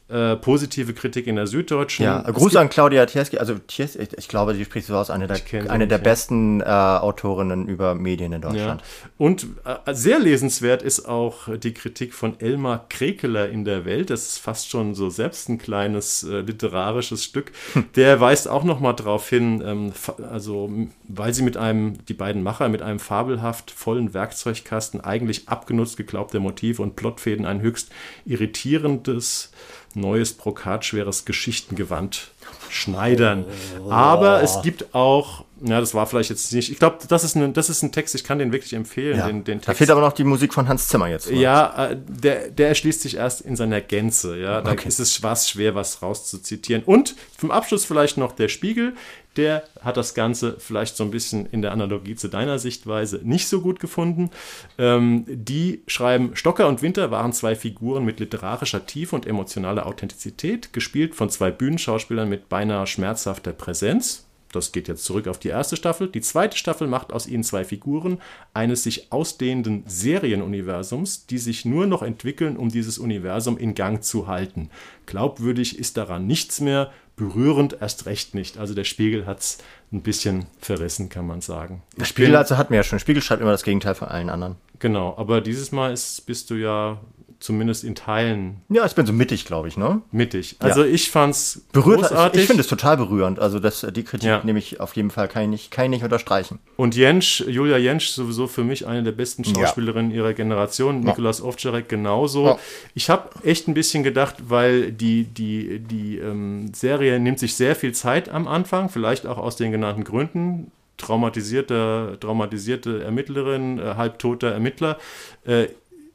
[SPEAKER 2] äh, positive Kritik in der Süddeutschen.
[SPEAKER 3] Ja, Gruß an Claudia Tierski. Also Tierski, ich, ich glaube, die spricht so aus, eine der, eine der besten äh, Autorinnen über Medien in Deutschland.
[SPEAKER 2] Ja. Und äh, sehr lesenswert ist auch die Kritik von Elmar Krekeler in der Welt. Das ist fast schon so selbst ein kleines äh, literarisches Stück. Hm. Der weist auch noch mal darauf hin, ähm, also weil sie mit einem, die beiden Macher mit einem fabelhaft vollen Werkzeugkasten eigentlich abgenutzt geglaubte Motive und Plotfäden ein höchst irritierendes neues brokatschweres Geschichtengewand schneidern. Aber es gibt auch, ja, das war vielleicht jetzt nicht, ich glaube, das, ist ein, das ist ein Text, ich kann den wirklich empfehlen. Ja. Den, den
[SPEAKER 3] da fehlt aber noch die Musik von Hans Zimmer jetzt.
[SPEAKER 2] Oder? Ja, äh, der, der erschließt sich erst in seiner Gänze. Ja, da okay. ist es was schwer, was rauszuzitieren. Und zum Abschluss vielleicht noch der Spiegel der hat das Ganze vielleicht so ein bisschen in der Analogie zu deiner Sichtweise nicht so gut gefunden. Ähm, die schreiben, Stocker und Winter waren zwei Figuren mit literarischer Tiefe und emotionaler Authentizität, gespielt von zwei Bühnenschauspielern mit beinahe schmerzhafter Präsenz. Das geht jetzt zurück auf die erste Staffel. Die zweite Staffel macht aus ihnen zwei Figuren eines sich ausdehnenden Serienuniversums, die sich nur noch entwickeln, um dieses Universum in Gang zu halten. Glaubwürdig ist daran nichts mehr, berührend erst recht nicht. Also der Spiegel hat es ein bisschen verrissen, kann man sagen.
[SPEAKER 3] Der Spiegel also hat mir ja schon. Spiegel schreibt immer das Gegenteil von allen anderen.
[SPEAKER 2] Genau, aber dieses Mal ist, bist du ja zumindest in Teilen.
[SPEAKER 3] Ja, ich bin so mittig, glaube ich, ne?
[SPEAKER 2] Mittig. Also ja. ich fand's
[SPEAKER 3] Berührt, großartig. Ich, ich finde es total berührend. Also das, die Kritik ja. nehme ich auf jeden Fall, kann ich nicht, kann ich nicht unterstreichen.
[SPEAKER 2] Und Jensch, Julia Jensch, sowieso für mich eine der besten Schauspielerinnen ja. ihrer Generation. Ja. Nikolaus Ovtcharek genauso. Ich habe echt ein bisschen gedacht, weil die, die, die ähm, Serie nimmt sich sehr viel Zeit am Anfang, vielleicht auch aus den genannten Gründen traumatisierte, traumatisierte Ermittlerin, äh, halbtoter Ermittler. Äh,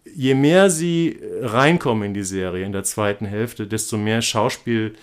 [SPEAKER 2] je mehr sie reinkommen in die Serie in der zweiten Hälfte, desto mehr Schauspiel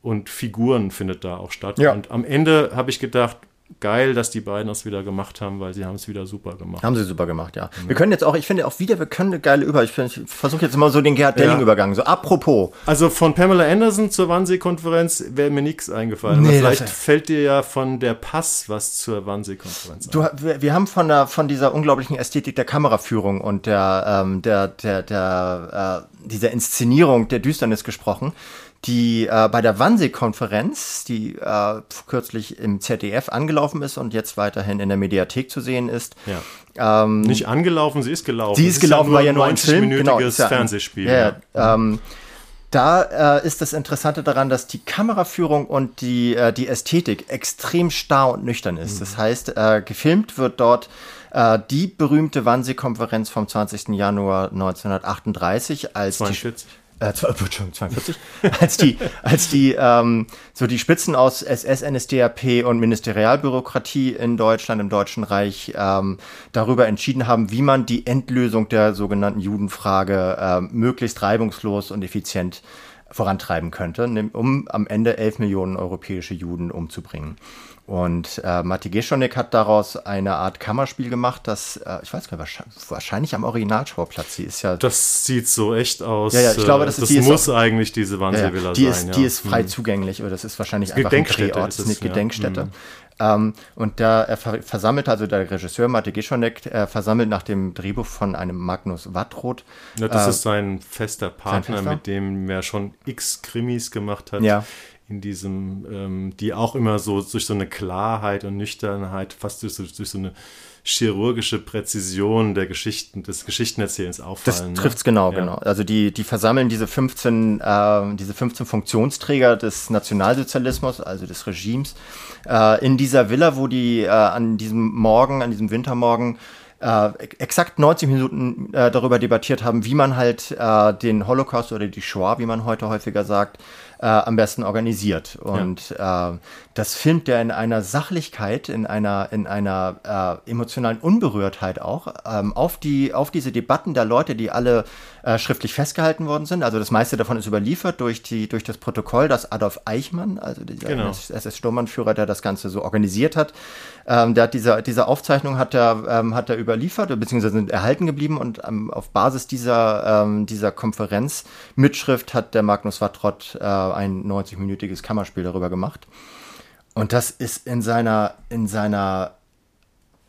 [SPEAKER 2] und Figuren findet da auch statt. Ja. Und am Ende habe ich gedacht, geil, dass die beiden das wieder gemacht haben, weil sie haben es wieder super gemacht.
[SPEAKER 3] Haben sie super gemacht, ja. ja. Wir können jetzt auch, ich finde auch wieder, wir können eine geile Über, ich, ich versuche jetzt immer so den Gerhard Delling-Übergang, so apropos.
[SPEAKER 2] Also von Pamela Anderson zur Wannsee-Konferenz wäre mir nichts eingefallen. Nee, vielleicht fällt dir ja von der Pass was zur Wannsee-Konferenz
[SPEAKER 3] ein. Wir, wir, haben von, der, von dieser unglaublichen Ästhetik der Kameraführung und der, ähm, der, der, der, äh, dieser Inszenierung der Düsternis gesprochen die äh, bei der Wannsee-Konferenz, die äh, kürzlich im ZDF angelaufen ist und jetzt weiterhin in der Mediathek zu sehen ist.
[SPEAKER 2] Ja. Ähm, Nicht angelaufen, sie ist gelaufen.
[SPEAKER 3] Sie ist, gelaufen, ja war ja nur ein Film.
[SPEAKER 2] Genau, ja Fernsehspiel.
[SPEAKER 3] Ja, ja. Ähm, da äh, ist das Interessante daran, dass die Kameraführung und die, äh, die Ästhetik extrem starr und nüchtern ist. Mhm. Das heißt, äh, gefilmt wird dort äh, die berühmte Wannsee-Konferenz vom 20. Januar 1938 als
[SPEAKER 2] 42.
[SPEAKER 3] die äh, 42, als die, als die ähm, so die Spitzen aus SS, NSDAP und Ministerialbürokratie in Deutschland, im Deutschen Reich ähm, darüber entschieden haben, wie man die Endlösung der sogenannten Judenfrage äh, möglichst reibungslos und effizient vorantreiben könnte, um am Ende 11 Millionen europäische Juden umzubringen. Und äh, Matti Geschonek hat daraus eine Art Kammerspiel gemacht, das, äh, ich weiß gar nicht, wahrscheinlich am Originalschauplatz. Sie ist ja.
[SPEAKER 2] Das sieht so echt aus.
[SPEAKER 3] Ja, ja, ich glaube, das,
[SPEAKER 2] das
[SPEAKER 3] ist,
[SPEAKER 2] die muss ist, eigentlich diese Wannsee-Villa
[SPEAKER 3] ja, ja. sein. Ist, ja. Die ist frei hm. zugänglich, oder das ist wahrscheinlich einfach ein Drehort, ist eine Gedenkstätte. Ja. Hm. Ähm, und da er versammelt, also der Regisseur Matti Geschonek, er versammelt nach dem Drehbuch von einem Magnus Wattroth.
[SPEAKER 2] Ja, das äh, ist sein fester Partner, sein fester? mit dem er schon x Krimis gemacht hat.
[SPEAKER 3] Ja
[SPEAKER 2] in diesem, ähm, die auch immer so durch so eine Klarheit und Nüchternheit, fast durch so, durch so eine chirurgische Präzision der Geschichten, des Geschichtenerzählens auffallen.
[SPEAKER 3] Das trifft es genau, ja. genau. Also die, die versammeln diese 15, äh, diese 15 Funktionsträger des Nationalsozialismus, also des Regimes, äh, in dieser Villa, wo die äh, an diesem Morgen, an diesem Wintermorgen äh, exakt 90 Minuten äh, darüber debattiert haben, wie man halt äh, den Holocaust oder die Shoah, wie man heute häufiger sagt, äh, am besten organisiert. Und ja. äh, das filmt er in einer Sachlichkeit, in einer, in einer äh, emotionalen Unberührtheit auch ähm, auf, die, auf diese Debatten der Leute, die alle äh, schriftlich festgehalten worden sind. Also das meiste davon ist überliefert durch, die, durch das Protokoll, das Adolf Eichmann, also dieser genau. SS-Sturmbannführer, der das Ganze so organisiert hat, ähm, der hat diese, diese Aufzeichnung hat er, ähm, hat er überliefert, beziehungsweise sind erhalten geblieben und ähm, auf Basis dieser, ähm, dieser Konferenzmitschrift hat der Magnus Wattrott äh, ein 90-minütiges Kammerspiel darüber gemacht. Und das ist in seiner, in seiner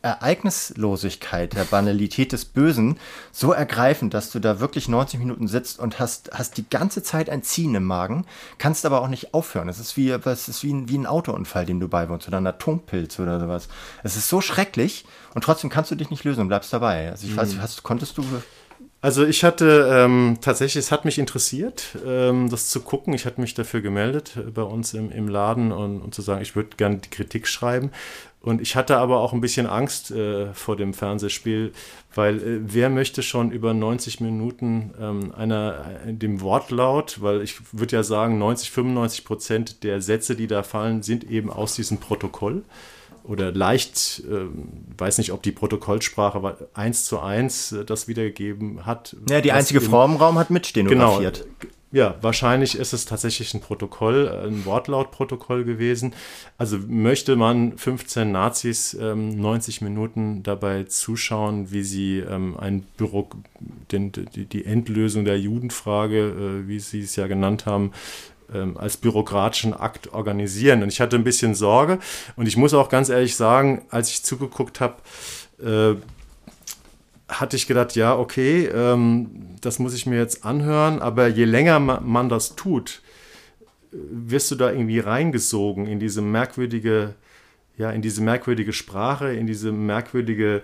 [SPEAKER 3] Ereignislosigkeit, der Banalität des Bösen so ergreifend, dass du da wirklich 90 Minuten sitzt und hast, hast die ganze Zeit ein Ziehen im Magen, kannst aber auch nicht aufhören. Es ist wie, es ist wie ein, wie ein Autounfall, dem du beiwohnst oder ein Atompilz oder sowas. Es ist so schrecklich und trotzdem kannst du dich nicht lösen und bleibst dabei. Also ich weiß nicht, hast, konntest du
[SPEAKER 2] also ich hatte ähm, tatsächlich, es hat mich interessiert, ähm, das zu gucken. Ich hatte mich dafür gemeldet äh, bei uns im, im Laden und, und, zu sagen, ich würde gerne die Kritik schreiben. Und ich hatte aber auch ein bisschen Angst äh, vor dem Fernsehspiel, weil äh, wer möchte schon über 90 Minuten ähm, einer, äh, dem Wortlaut, weil ich würde ja sagen, 90, 95 Prozent der Sätze, die da fallen, sind eben aus diesem Protokoll oder leicht, äh, weiß nicht, ob die Protokollsprache eins zu eins äh, das wiedergegeben hat.
[SPEAKER 3] Ja, die einzige im, Frau im Raum hat mitstenografiert.
[SPEAKER 2] Genau, ja, wahrscheinlich ist es tatsächlich ein Protokoll, ein Wortlautprotokoll gewesen. Also möchte man 15 Nazis ähm, 90 Minuten dabei zuschauen, wie sie ähm, ein Büro, den, die, die, Endlösung der Judenfrage, äh, wie sie es ja genannt haben, ähm, als bürokratischen Akt organisieren. Und ich hatte ein bisschen Sorge. Und ich muss auch ganz ehrlich sagen, als ich zugeguckt habe, äh, hatte ich gedacht, ja, okay, ähm, das muss ich mir jetzt anhören. Aber je länger man das tut, wirst du da irgendwie reingesogen in diese merkwürdige, ja, in diese merkwürdige Sprache, in diese merkwürdige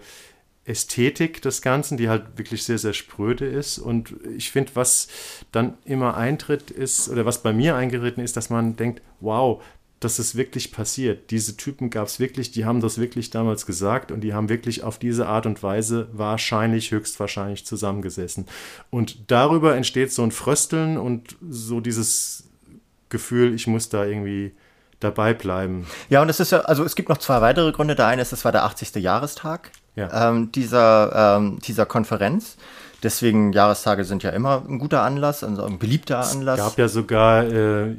[SPEAKER 2] Ästhetik des Ganzen, die halt wirklich sehr, sehr spröde ist. Und ich finde, was dann immer eintritt ist, oder was bei mir eingeritten ist, dass man denkt, wow, das ist wirklich passiert. Diese Typen gab es wirklich, die haben das wirklich damals gesagt und die haben wirklich auf diese Art und Weise wahrscheinlich, höchstwahrscheinlich zusammengesessen. Und darüber entsteht so ein Frösteln und so dieses Gefühl, ich muss da irgendwie dabei bleiben.
[SPEAKER 3] Ja, und es ist ja, also es gibt noch zwei weitere Gründe. Der eine ist, es war der 80. Jahrestag ja. ähm, dieser, ähm, dieser Konferenz. Deswegen Jahrestage sind ja immer ein guter Anlass, also ein beliebter Anlass.
[SPEAKER 2] Es gab ja sogar äh,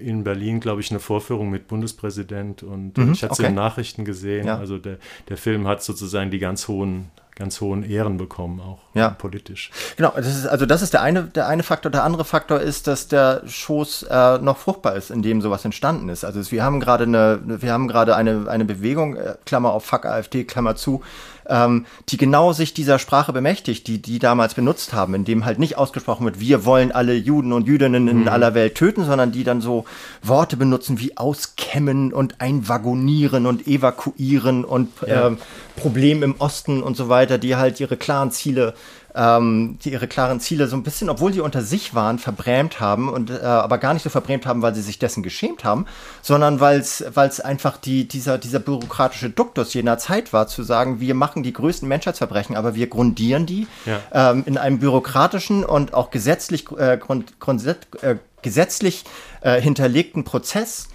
[SPEAKER 2] in Berlin, glaube ich, eine Vorführung mit Bundespräsident und mhm, ich hatte okay. es in Nachrichten gesehen. Ja. Also der, der Film hat sozusagen die ganz hohen ganz hohen Ehren bekommen, auch ja. politisch.
[SPEAKER 3] Genau, das ist, also das ist der eine, der eine Faktor. Der andere Faktor ist, dass der Schoß äh, noch fruchtbar ist, in dem sowas entstanden ist. Also wir haben gerade eine, wir haben gerade eine, eine Bewegung, äh, Klammer auf Fuck AfD, Klammer zu, ähm, die genau sich dieser Sprache bemächtigt, die die damals benutzt haben, in dem halt nicht ausgesprochen wird, wir wollen alle Juden und Jüdinnen in mhm. aller Welt töten, sondern die dann so Worte benutzen wie auskämmen und einwagonieren und evakuieren und ja. ähm, Problem im Osten und so weiter, die halt ihre klaren Ziele ähm, die ihre klaren Ziele so ein bisschen, obwohl sie unter sich waren, verbrämt haben und äh, aber gar nicht so verbrämt haben, weil sie sich dessen geschämt haben, sondern weil es einfach die, dieser, dieser bürokratische Duktus jener Zeit war, zu sagen, wir machen die größten Menschheitsverbrechen, aber wir grundieren die ja. ähm, in einem bürokratischen und auch gesetzlich, äh, grund, grund, äh, gesetzlich äh, hinterlegten Prozess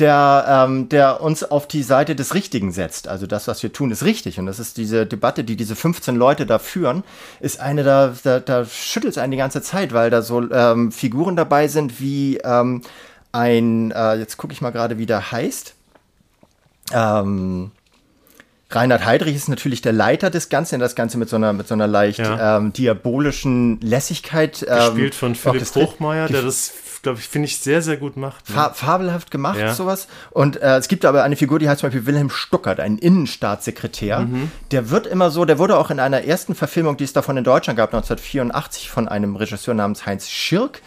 [SPEAKER 3] der, ähm, der uns auf die Seite des Richtigen setzt. Also das, was wir tun, ist richtig. Und das ist diese Debatte, die diese 15 Leute da führen, ist eine, da, da, da schüttelt es einen die ganze Zeit, weil da so ähm, Figuren dabei sind wie ähm, ein, äh, jetzt gucke ich mal gerade, wie der heißt. Ähm, Reinhard Heydrich ist natürlich der Leiter des Ganzen, das Ganze mit so einer, mit so einer leicht ja. ähm, diabolischen Lässigkeit.
[SPEAKER 2] Ähm, Gespielt von Philipp Hochmeier, der das glaube ich, finde ich sehr, sehr gut macht.
[SPEAKER 3] Ne? Fa fabelhaft gemacht, ja. sowas. Und äh, es gibt aber eine Figur, die heißt zum Beispiel Wilhelm Stuckert, ein Innenstaatssekretär. Mhm. Der wird immer so, der wurde auch in einer ersten Verfilmung, die es davon in Deutschland gab, 1984 von einem Regisseur namens Heinz Schirk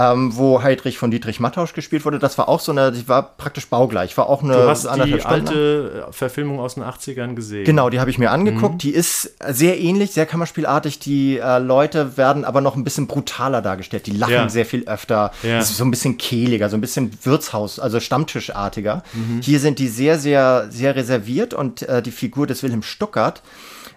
[SPEAKER 3] ähm, wo Heidrich von Dietrich Mattausch gespielt wurde. Das war auch so eine, die war praktisch baugleich. War auch eine
[SPEAKER 2] du hast die alte Verfilmung aus den 80ern gesehen.
[SPEAKER 3] Genau, die habe ich mir angeguckt. Mhm. Die ist sehr ähnlich, sehr kammerspielartig. Die äh, Leute werden aber noch ein bisschen brutaler dargestellt. Die lachen ja. sehr viel öfter. Ja. So ein bisschen kehliger, so ein bisschen Wirtshaus, also Stammtischartiger. Mhm. Hier sind die sehr, sehr, sehr reserviert und äh, die Figur des Wilhelm Stuckert,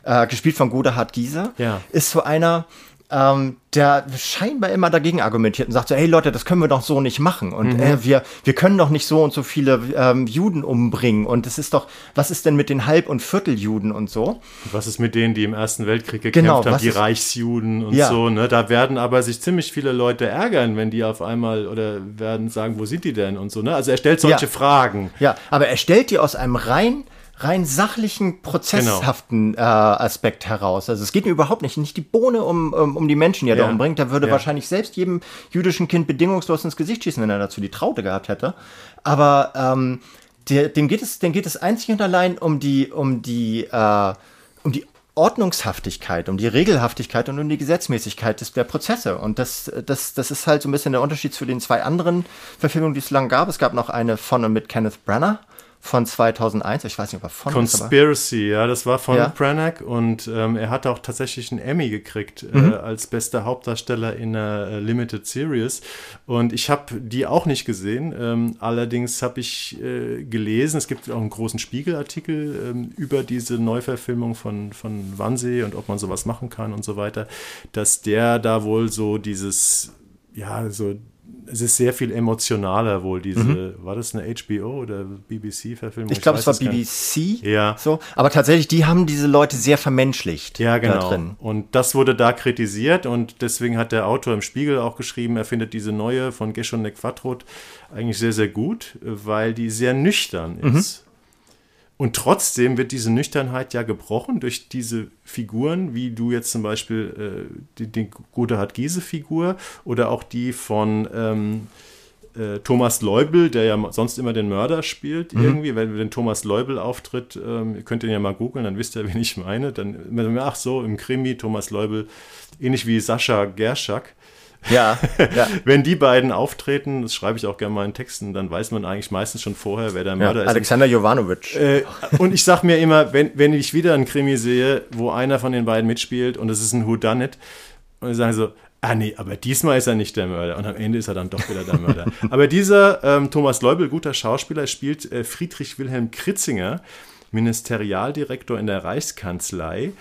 [SPEAKER 3] äh, gespielt von Godehard Gieser, ja. ist so einer, ähm, der scheinbar immer dagegen argumentiert und sagt so, hey Leute, das können wir doch so nicht machen und mhm. äh, wir, wir können doch nicht so und so viele ähm, Juden umbringen und es ist doch, was ist denn mit den Halb- und Vierteljuden und so?
[SPEAKER 2] Was ist mit denen, die im Ersten Weltkrieg gekämpft genau, haben, die ist, Reichsjuden und ja. so, ne? Da werden aber sich ziemlich viele Leute ärgern, wenn die auf einmal oder werden sagen, wo sind die denn und so, ne? Also er stellt solche
[SPEAKER 3] ja.
[SPEAKER 2] Fragen.
[SPEAKER 3] Ja, aber er stellt die aus einem rein rein sachlichen, prozesshaften genau. äh, Aspekt heraus. Also es geht mir überhaupt nicht, nicht die Bohne um, um, um die Menschen, die er ja. da umbringt. Der würde ja. wahrscheinlich selbst jedem jüdischen Kind bedingungslos ins Gesicht schießen, wenn er dazu die Traute gehabt hätte. Aber ähm, der, dem, geht es, dem geht es einzig und allein um die, um die, äh, um die Ordnungshaftigkeit, um die Regelhaftigkeit und um die Gesetzmäßigkeit des, der Prozesse. Und das, das, das ist halt so ein bisschen der Unterschied zu den zwei anderen Verfilmungen, die es lang gab. Es gab noch eine von und mit Kenneth Branagh von 2001. Ich weiß nicht, ob er von
[SPEAKER 2] Conspiracy, ja, das war von ja. Branagh und ähm, er hatte auch tatsächlich einen Emmy gekriegt äh, mhm. äh, als bester Hauptdarsteller in einer äh, Limited Series. Und ich habe die auch nicht gesehen. Ähm, allerdings habe ich äh, gelesen, es gibt auch einen großen Spiegelartikel ähm, über diese Neuverfilmung von, von Wannsee und ob man sowas machen kann und so weiter, dass der da wohl so dieses ja, so es ist sehr viel emotionaler wohl, diese, mhm. war das eine HBO oder BBC-Verfilmung?
[SPEAKER 3] Ich glaube, es war BBC. Ja. So, aber tatsächlich, die haben diese Leute sehr vermenschlicht.
[SPEAKER 2] Ja, genau. Und das wurde da kritisiert und deswegen hat der Autor im Spiegel auch geschrieben, er findet diese neue von Geschon Quattrot eigentlich sehr, sehr gut, weil die sehr nüchtern mhm. ist. Mhm. Und trotzdem wird diese Nüchternheit ja gebrochen durch diese Figuren, wie du jetzt zum Beispiel äh, die, die Godehard-Giese-Figur oder auch die von ähm, äh, Thomas Leubel, der ja sonst immer den Mörder spielt, mhm. irgendwie. Wenn, wenn Thomas Leubel auftritt, ähm, ihr könnt ihn ja mal googeln, dann wisst ihr, wen ich meine. Dann, ach so, im Krimi Thomas Leubel, ähnlich wie Sascha Gerschak. Ja, ja. Wenn die beiden auftreten, das schreibe ich auch gerne mal in Texten, dann weiß man eigentlich meistens schon vorher, wer der Mörder ja,
[SPEAKER 3] ist. Alexander Jovanovic.
[SPEAKER 2] Äh, und ich sage mir immer, wenn, wenn ich wieder einen Krimi sehe, wo einer von den beiden mitspielt und es ist ein Whodunit, und ich sage so, ah nee, aber diesmal ist er nicht der Mörder. Und am Ende ist er dann doch wieder der Mörder. aber dieser ähm, Thomas Leubel, guter Schauspieler, spielt äh, Friedrich Wilhelm Kritzinger, Ministerialdirektor in der Reichskanzlei.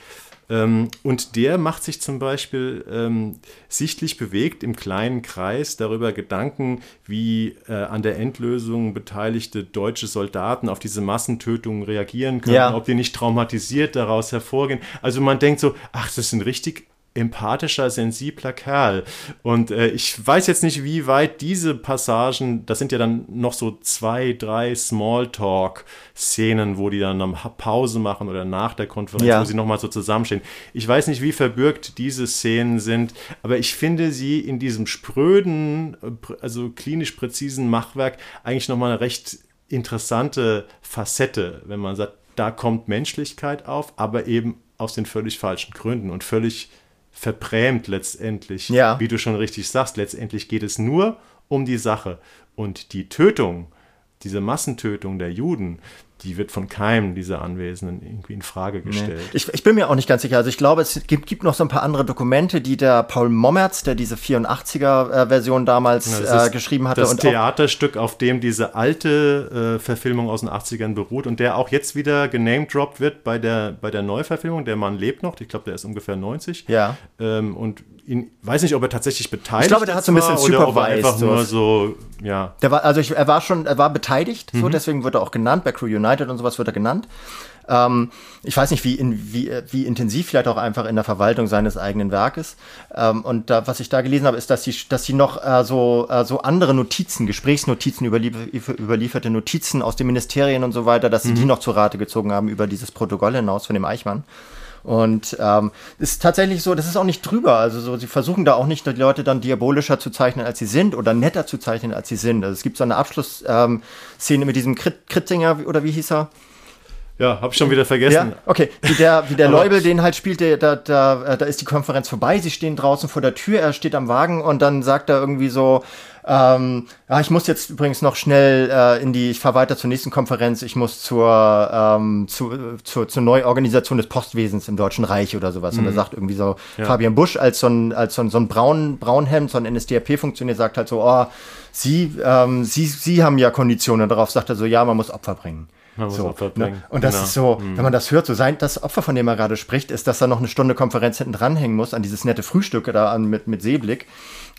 [SPEAKER 2] Ähm, und der macht sich zum Beispiel ähm, sichtlich bewegt im kleinen Kreis darüber Gedanken, wie äh, an der Endlösung beteiligte deutsche Soldaten auf diese Massentötungen reagieren können, ja. ob die nicht traumatisiert daraus hervorgehen. Also man denkt so, ach, das sind richtig empathischer, sensibler Kerl. Und äh, ich weiß jetzt nicht, wie weit diese Passagen, das sind ja dann noch so zwei, drei Smalltalk-Szenen, wo die dann am Pause machen oder nach der Konferenz, ja. wo sie nochmal so zusammenstehen. Ich weiß nicht, wie verbürgt diese Szenen sind, aber ich finde sie in diesem spröden, also klinisch präzisen Machwerk eigentlich nochmal eine recht interessante Facette, wenn man sagt, da kommt Menschlichkeit auf, aber eben aus den völlig falschen Gründen und völlig verbrämt letztendlich. Ja. Wie du schon richtig sagst, letztendlich geht es nur um die Sache. Und die Tötung, diese Massentötung der Juden, die wird von keinem dieser Anwesenden irgendwie in Frage gestellt. Nee.
[SPEAKER 3] Ich, ich, bin mir auch nicht ganz sicher. Also ich glaube, es gibt, gibt, noch so ein paar andere Dokumente, die der Paul Mommerz, der diese 84er-Version damals ja, äh, geschrieben hatte.
[SPEAKER 2] Das und Theaterstück, auf dem diese alte äh, Verfilmung aus den 80ern beruht und der auch jetzt wieder genamedroppt wird bei der, bei der Neuverfilmung. Der Mann lebt noch. Ich glaube, der ist ungefähr 90.
[SPEAKER 3] Ja.
[SPEAKER 2] Ähm, und ihn, weiß nicht, ob er tatsächlich beteiligt
[SPEAKER 3] Ich glaube, der hat so ein bisschen.
[SPEAKER 2] Oder ob er einfach nur so, ja.
[SPEAKER 3] Der war, also ich, er war schon, er war beteiligt, mhm. so, deswegen wird er auch genannt, bei Crew United und sowas wird er genannt. Ähm, ich weiß nicht, wie, in, wie, wie intensiv vielleicht auch einfach in der Verwaltung seines eigenen Werkes. Ähm, und da, was ich da gelesen habe, ist, dass sie, dass sie noch äh, so, äh, so andere Notizen, Gesprächsnotizen, überlief überlieferte Notizen aus den Ministerien und so weiter, dass sie mhm. die noch zur Rate gezogen haben über dieses Protokoll hinaus von dem Eichmann. Und ähm, ist tatsächlich so, das ist auch nicht drüber. Also so, sie versuchen da auch nicht die Leute dann diabolischer zu zeichnen, als sie sind oder netter zu zeichnen, als sie sind. Also es gibt so eine Abschlussszene ähm, mit diesem Krit Kritzinger oder wie hieß er?
[SPEAKER 2] Ja, hab ich schon wieder vergessen. Ja,
[SPEAKER 3] okay. Wie der, wie der Leubel den halt spielt, der, da, da, da ist die Konferenz vorbei, sie stehen draußen vor der Tür, er steht am Wagen und dann sagt er irgendwie so, ähm, ja, ich muss jetzt übrigens noch schnell äh, in die, ich fahre weiter zur nächsten Konferenz, ich muss zur, ähm, zu, zur, zur Neuorganisation des Postwesens im Deutschen Reich oder sowas. Mhm. Und er sagt irgendwie so, ja. Fabian Busch als so ein, als so ein, so ein braun, Braunhemd, so ein NSDAP-Funktionär sagt halt so, oh, Sie, ähm, Sie, Sie haben ja Konditionen. Darauf sagt er so, ja, man muss Opfer bringen. Man muss so, Opfer ne? Und das genau. ist so, mhm. wenn man das hört, so sein, das Opfer, von dem er gerade spricht, ist, dass er noch eine Stunde Konferenz hinten dranhängen muss an dieses nette Frühstück da an mit, mit Seeblick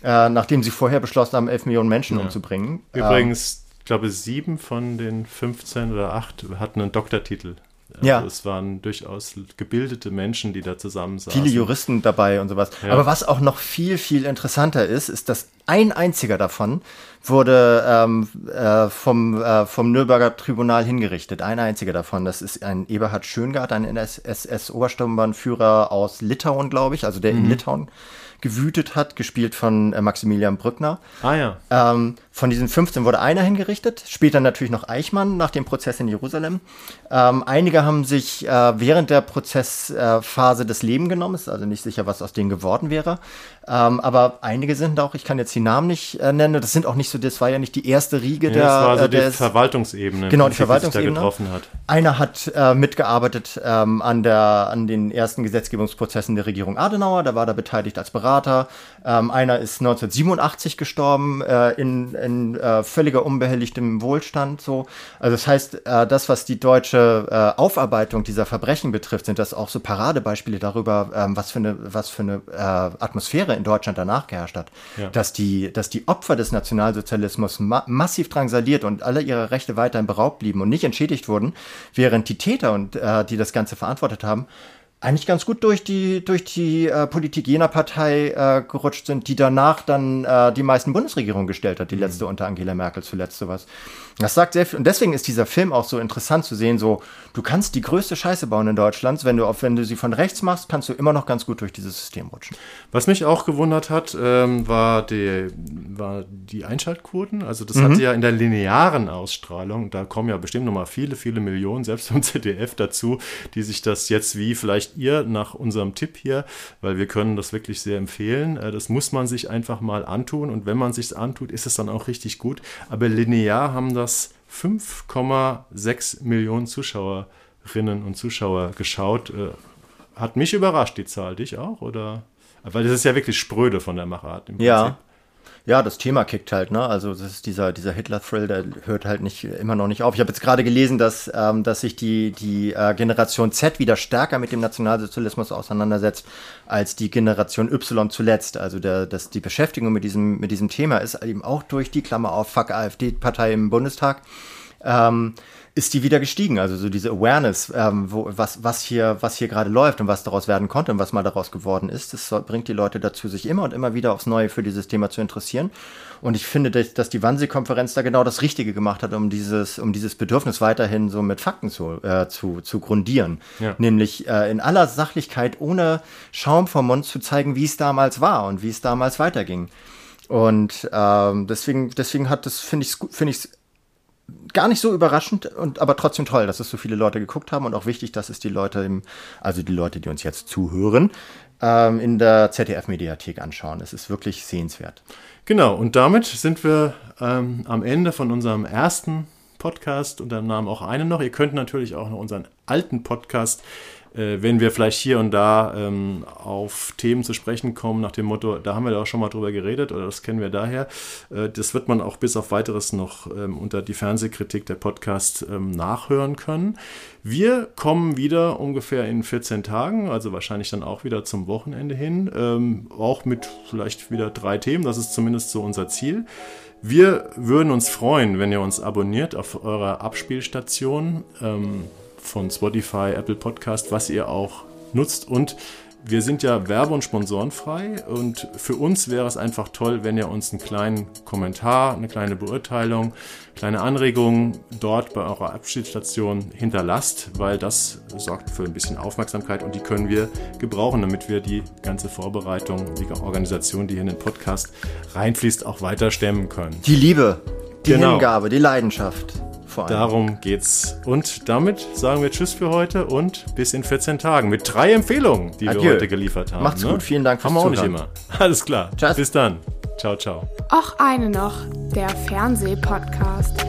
[SPEAKER 3] äh, nachdem sie vorher beschlossen haben, 11 Millionen Menschen ja. umzubringen.
[SPEAKER 2] Übrigens, ähm, ich glaube, sieben von den 15 oder acht hatten einen Doktortitel. Also ja. Es waren durchaus gebildete Menschen, die da zusammen saßen.
[SPEAKER 3] Viele Juristen dabei und sowas. Ja. Aber was auch noch viel, viel interessanter ist, ist, dass ein einziger davon wurde ähm, äh, vom, äh, vom Nürnberger Tribunal hingerichtet. Ein einziger davon. Das ist ein Eberhard Schöngart, ein SS-Obersturmbannführer aus Litauen, glaube ich, also der mhm. in Litauen gewütet hat, gespielt von äh, Maximilian Brückner.
[SPEAKER 2] Ah ja.
[SPEAKER 3] Ähm, von diesen 15 wurde einer hingerichtet, später natürlich noch Eichmann nach dem Prozess in Jerusalem. Ähm, einige haben sich äh, während der Prozessphase äh, das Leben genommen, ist also nicht sicher, was aus denen geworden wäre. Ähm, aber einige sind auch, ich kann jetzt die Namen nicht äh, nennen, das sind auch nicht so, das war ja nicht die erste Riege ja, der. Das
[SPEAKER 2] war so
[SPEAKER 3] äh,
[SPEAKER 2] die Verwaltungsebene.
[SPEAKER 3] Genau, die Verwaltungsebene.
[SPEAKER 2] getroffen hat.
[SPEAKER 3] Einer hat äh, mitgearbeitet ähm, an, der, an den ersten Gesetzgebungsprozessen der Regierung Adenauer, da war er beteiligt als Berater. Ähm, einer ist 1987 gestorben äh, in in äh, völliger unbehelligtem Wohlstand. So, also das heißt, äh, das, was die deutsche äh, Aufarbeitung dieser Verbrechen betrifft, sind das auch so Paradebeispiele darüber, ähm, was für eine, was für eine äh, Atmosphäre in Deutschland danach geherrscht hat, ja. dass die, dass die Opfer des Nationalsozialismus ma massiv drangsaliert und alle ihre Rechte weiterhin beraubt blieben und nicht entschädigt wurden, während die Täter und äh, die das Ganze verantwortet haben, eigentlich ganz gut durch die, durch die äh, Politik jener Partei äh, gerutscht sind, die danach dann äh, die meisten Bundesregierungen gestellt hat, die mhm. letzte unter Angela Merkel zuletzt sowas. Das sagt sehr viel. Und deswegen ist dieser Film auch so interessant zu sehen, so, du kannst die größte Scheiße bauen in Deutschland, wenn du, wenn du sie von rechts machst, kannst du immer noch ganz gut durch dieses System rutschen.
[SPEAKER 2] Was mich auch gewundert hat, ähm, war, die, war die Einschaltquoten. Also das mhm. hatte ja in der linearen Ausstrahlung, da kommen ja bestimmt noch mal viele, viele Millionen, selbst vom ZDF dazu, die sich das jetzt wie vielleicht ihr nach unserem Tipp hier, weil wir können das wirklich sehr empfehlen. Äh, das muss man sich einfach mal antun und wenn man sich antut, ist es dann auch richtig gut. Aber linear haben das das 5,6 Millionen Zuschauerinnen und Zuschauer geschaut. Äh, hat mich überrascht, die Zahl. Dich auch? Oder? Weil das ist ja wirklich spröde von der Machart.
[SPEAKER 3] Im Prinzip. Ja, ja, das Thema kickt halt, ne? Also das ist dieser, dieser Hitler-Thrill, der hört halt nicht immer noch nicht auf. Ich habe jetzt gerade gelesen, dass, ähm, dass sich die, die äh, Generation Z wieder stärker mit dem Nationalsozialismus auseinandersetzt als die Generation Y zuletzt. Also der, dass die Beschäftigung mit diesem, mit diesem Thema ist eben auch durch die Klammer auf Fuck AfD-Partei im Bundestag. Ähm, ist die wieder gestiegen. Also so diese Awareness, ähm, wo, was, was hier, was hier gerade läuft und was daraus werden konnte und was mal daraus geworden ist, das bringt die Leute dazu, sich immer und immer wieder aufs Neue für dieses Thema zu interessieren. Und ich finde, dass, dass die Wannsee-Konferenz da genau das Richtige gemacht hat, um dieses, um dieses Bedürfnis weiterhin so mit Fakten zu, äh, zu, zu grundieren. Ja. Nämlich äh, in aller Sachlichkeit, ohne Schaum vom Mund zu zeigen, wie es damals war und wie es damals weiterging. Und ähm, deswegen, deswegen hat das, finde ich, finde ich gar nicht so überraschend und aber trotzdem toll, dass es so viele Leute geguckt haben und auch wichtig, dass es die Leute, im, also die Leute, die uns jetzt zuhören, ähm, in der ZDF-Mediathek anschauen. Es ist wirklich sehenswert.
[SPEAKER 2] Genau, und damit sind wir ähm, am Ende von unserem ersten Podcast und dann nahmen auch einen noch. Ihr könnt natürlich auch noch unseren alten Podcast äh, wenn wir vielleicht hier und da ähm, auf Themen zu sprechen kommen, nach dem Motto, da haben wir da auch schon mal drüber geredet oder das kennen wir daher. Äh, das wird man auch bis auf weiteres noch ähm, unter die Fernsehkritik der Podcast ähm, nachhören können. Wir kommen wieder ungefähr in 14 Tagen, also wahrscheinlich dann auch wieder zum Wochenende hin, ähm, auch mit vielleicht wieder drei Themen. Das ist zumindest so unser Ziel. Wir würden uns freuen, wenn ihr uns abonniert auf eurer Abspielstation. Von Spotify, Apple Podcast, was ihr auch nutzt. Und wir sind ja werbe- und sponsorenfrei und für uns wäre es einfach toll, wenn ihr uns einen kleinen Kommentar, eine kleine Beurteilung, kleine Anregung dort bei eurer Abschiedsstation hinterlasst, weil das sorgt für ein bisschen Aufmerksamkeit und die können wir gebrauchen, damit wir die ganze Vorbereitung, die Organisation, die hier in den Podcast reinfließt, auch weiter stemmen können.
[SPEAKER 3] Die Liebe, die genau. Hingabe, die Leidenschaft.
[SPEAKER 2] Vor allem. Darum geht's. Und damit sagen wir Tschüss für heute und bis in 14 Tagen mit drei Empfehlungen, die Adieu. wir heute geliefert haben.
[SPEAKER 3] Macht's ne? gut, vielen Dank
[SPEAKER 2] fürs Haben wir auch nicht immer. Alles klar. Tschüss. Bis dann. Ciao, ciao.
[SPEAKER 1] Auch eine noch, der Fernsehpodcast.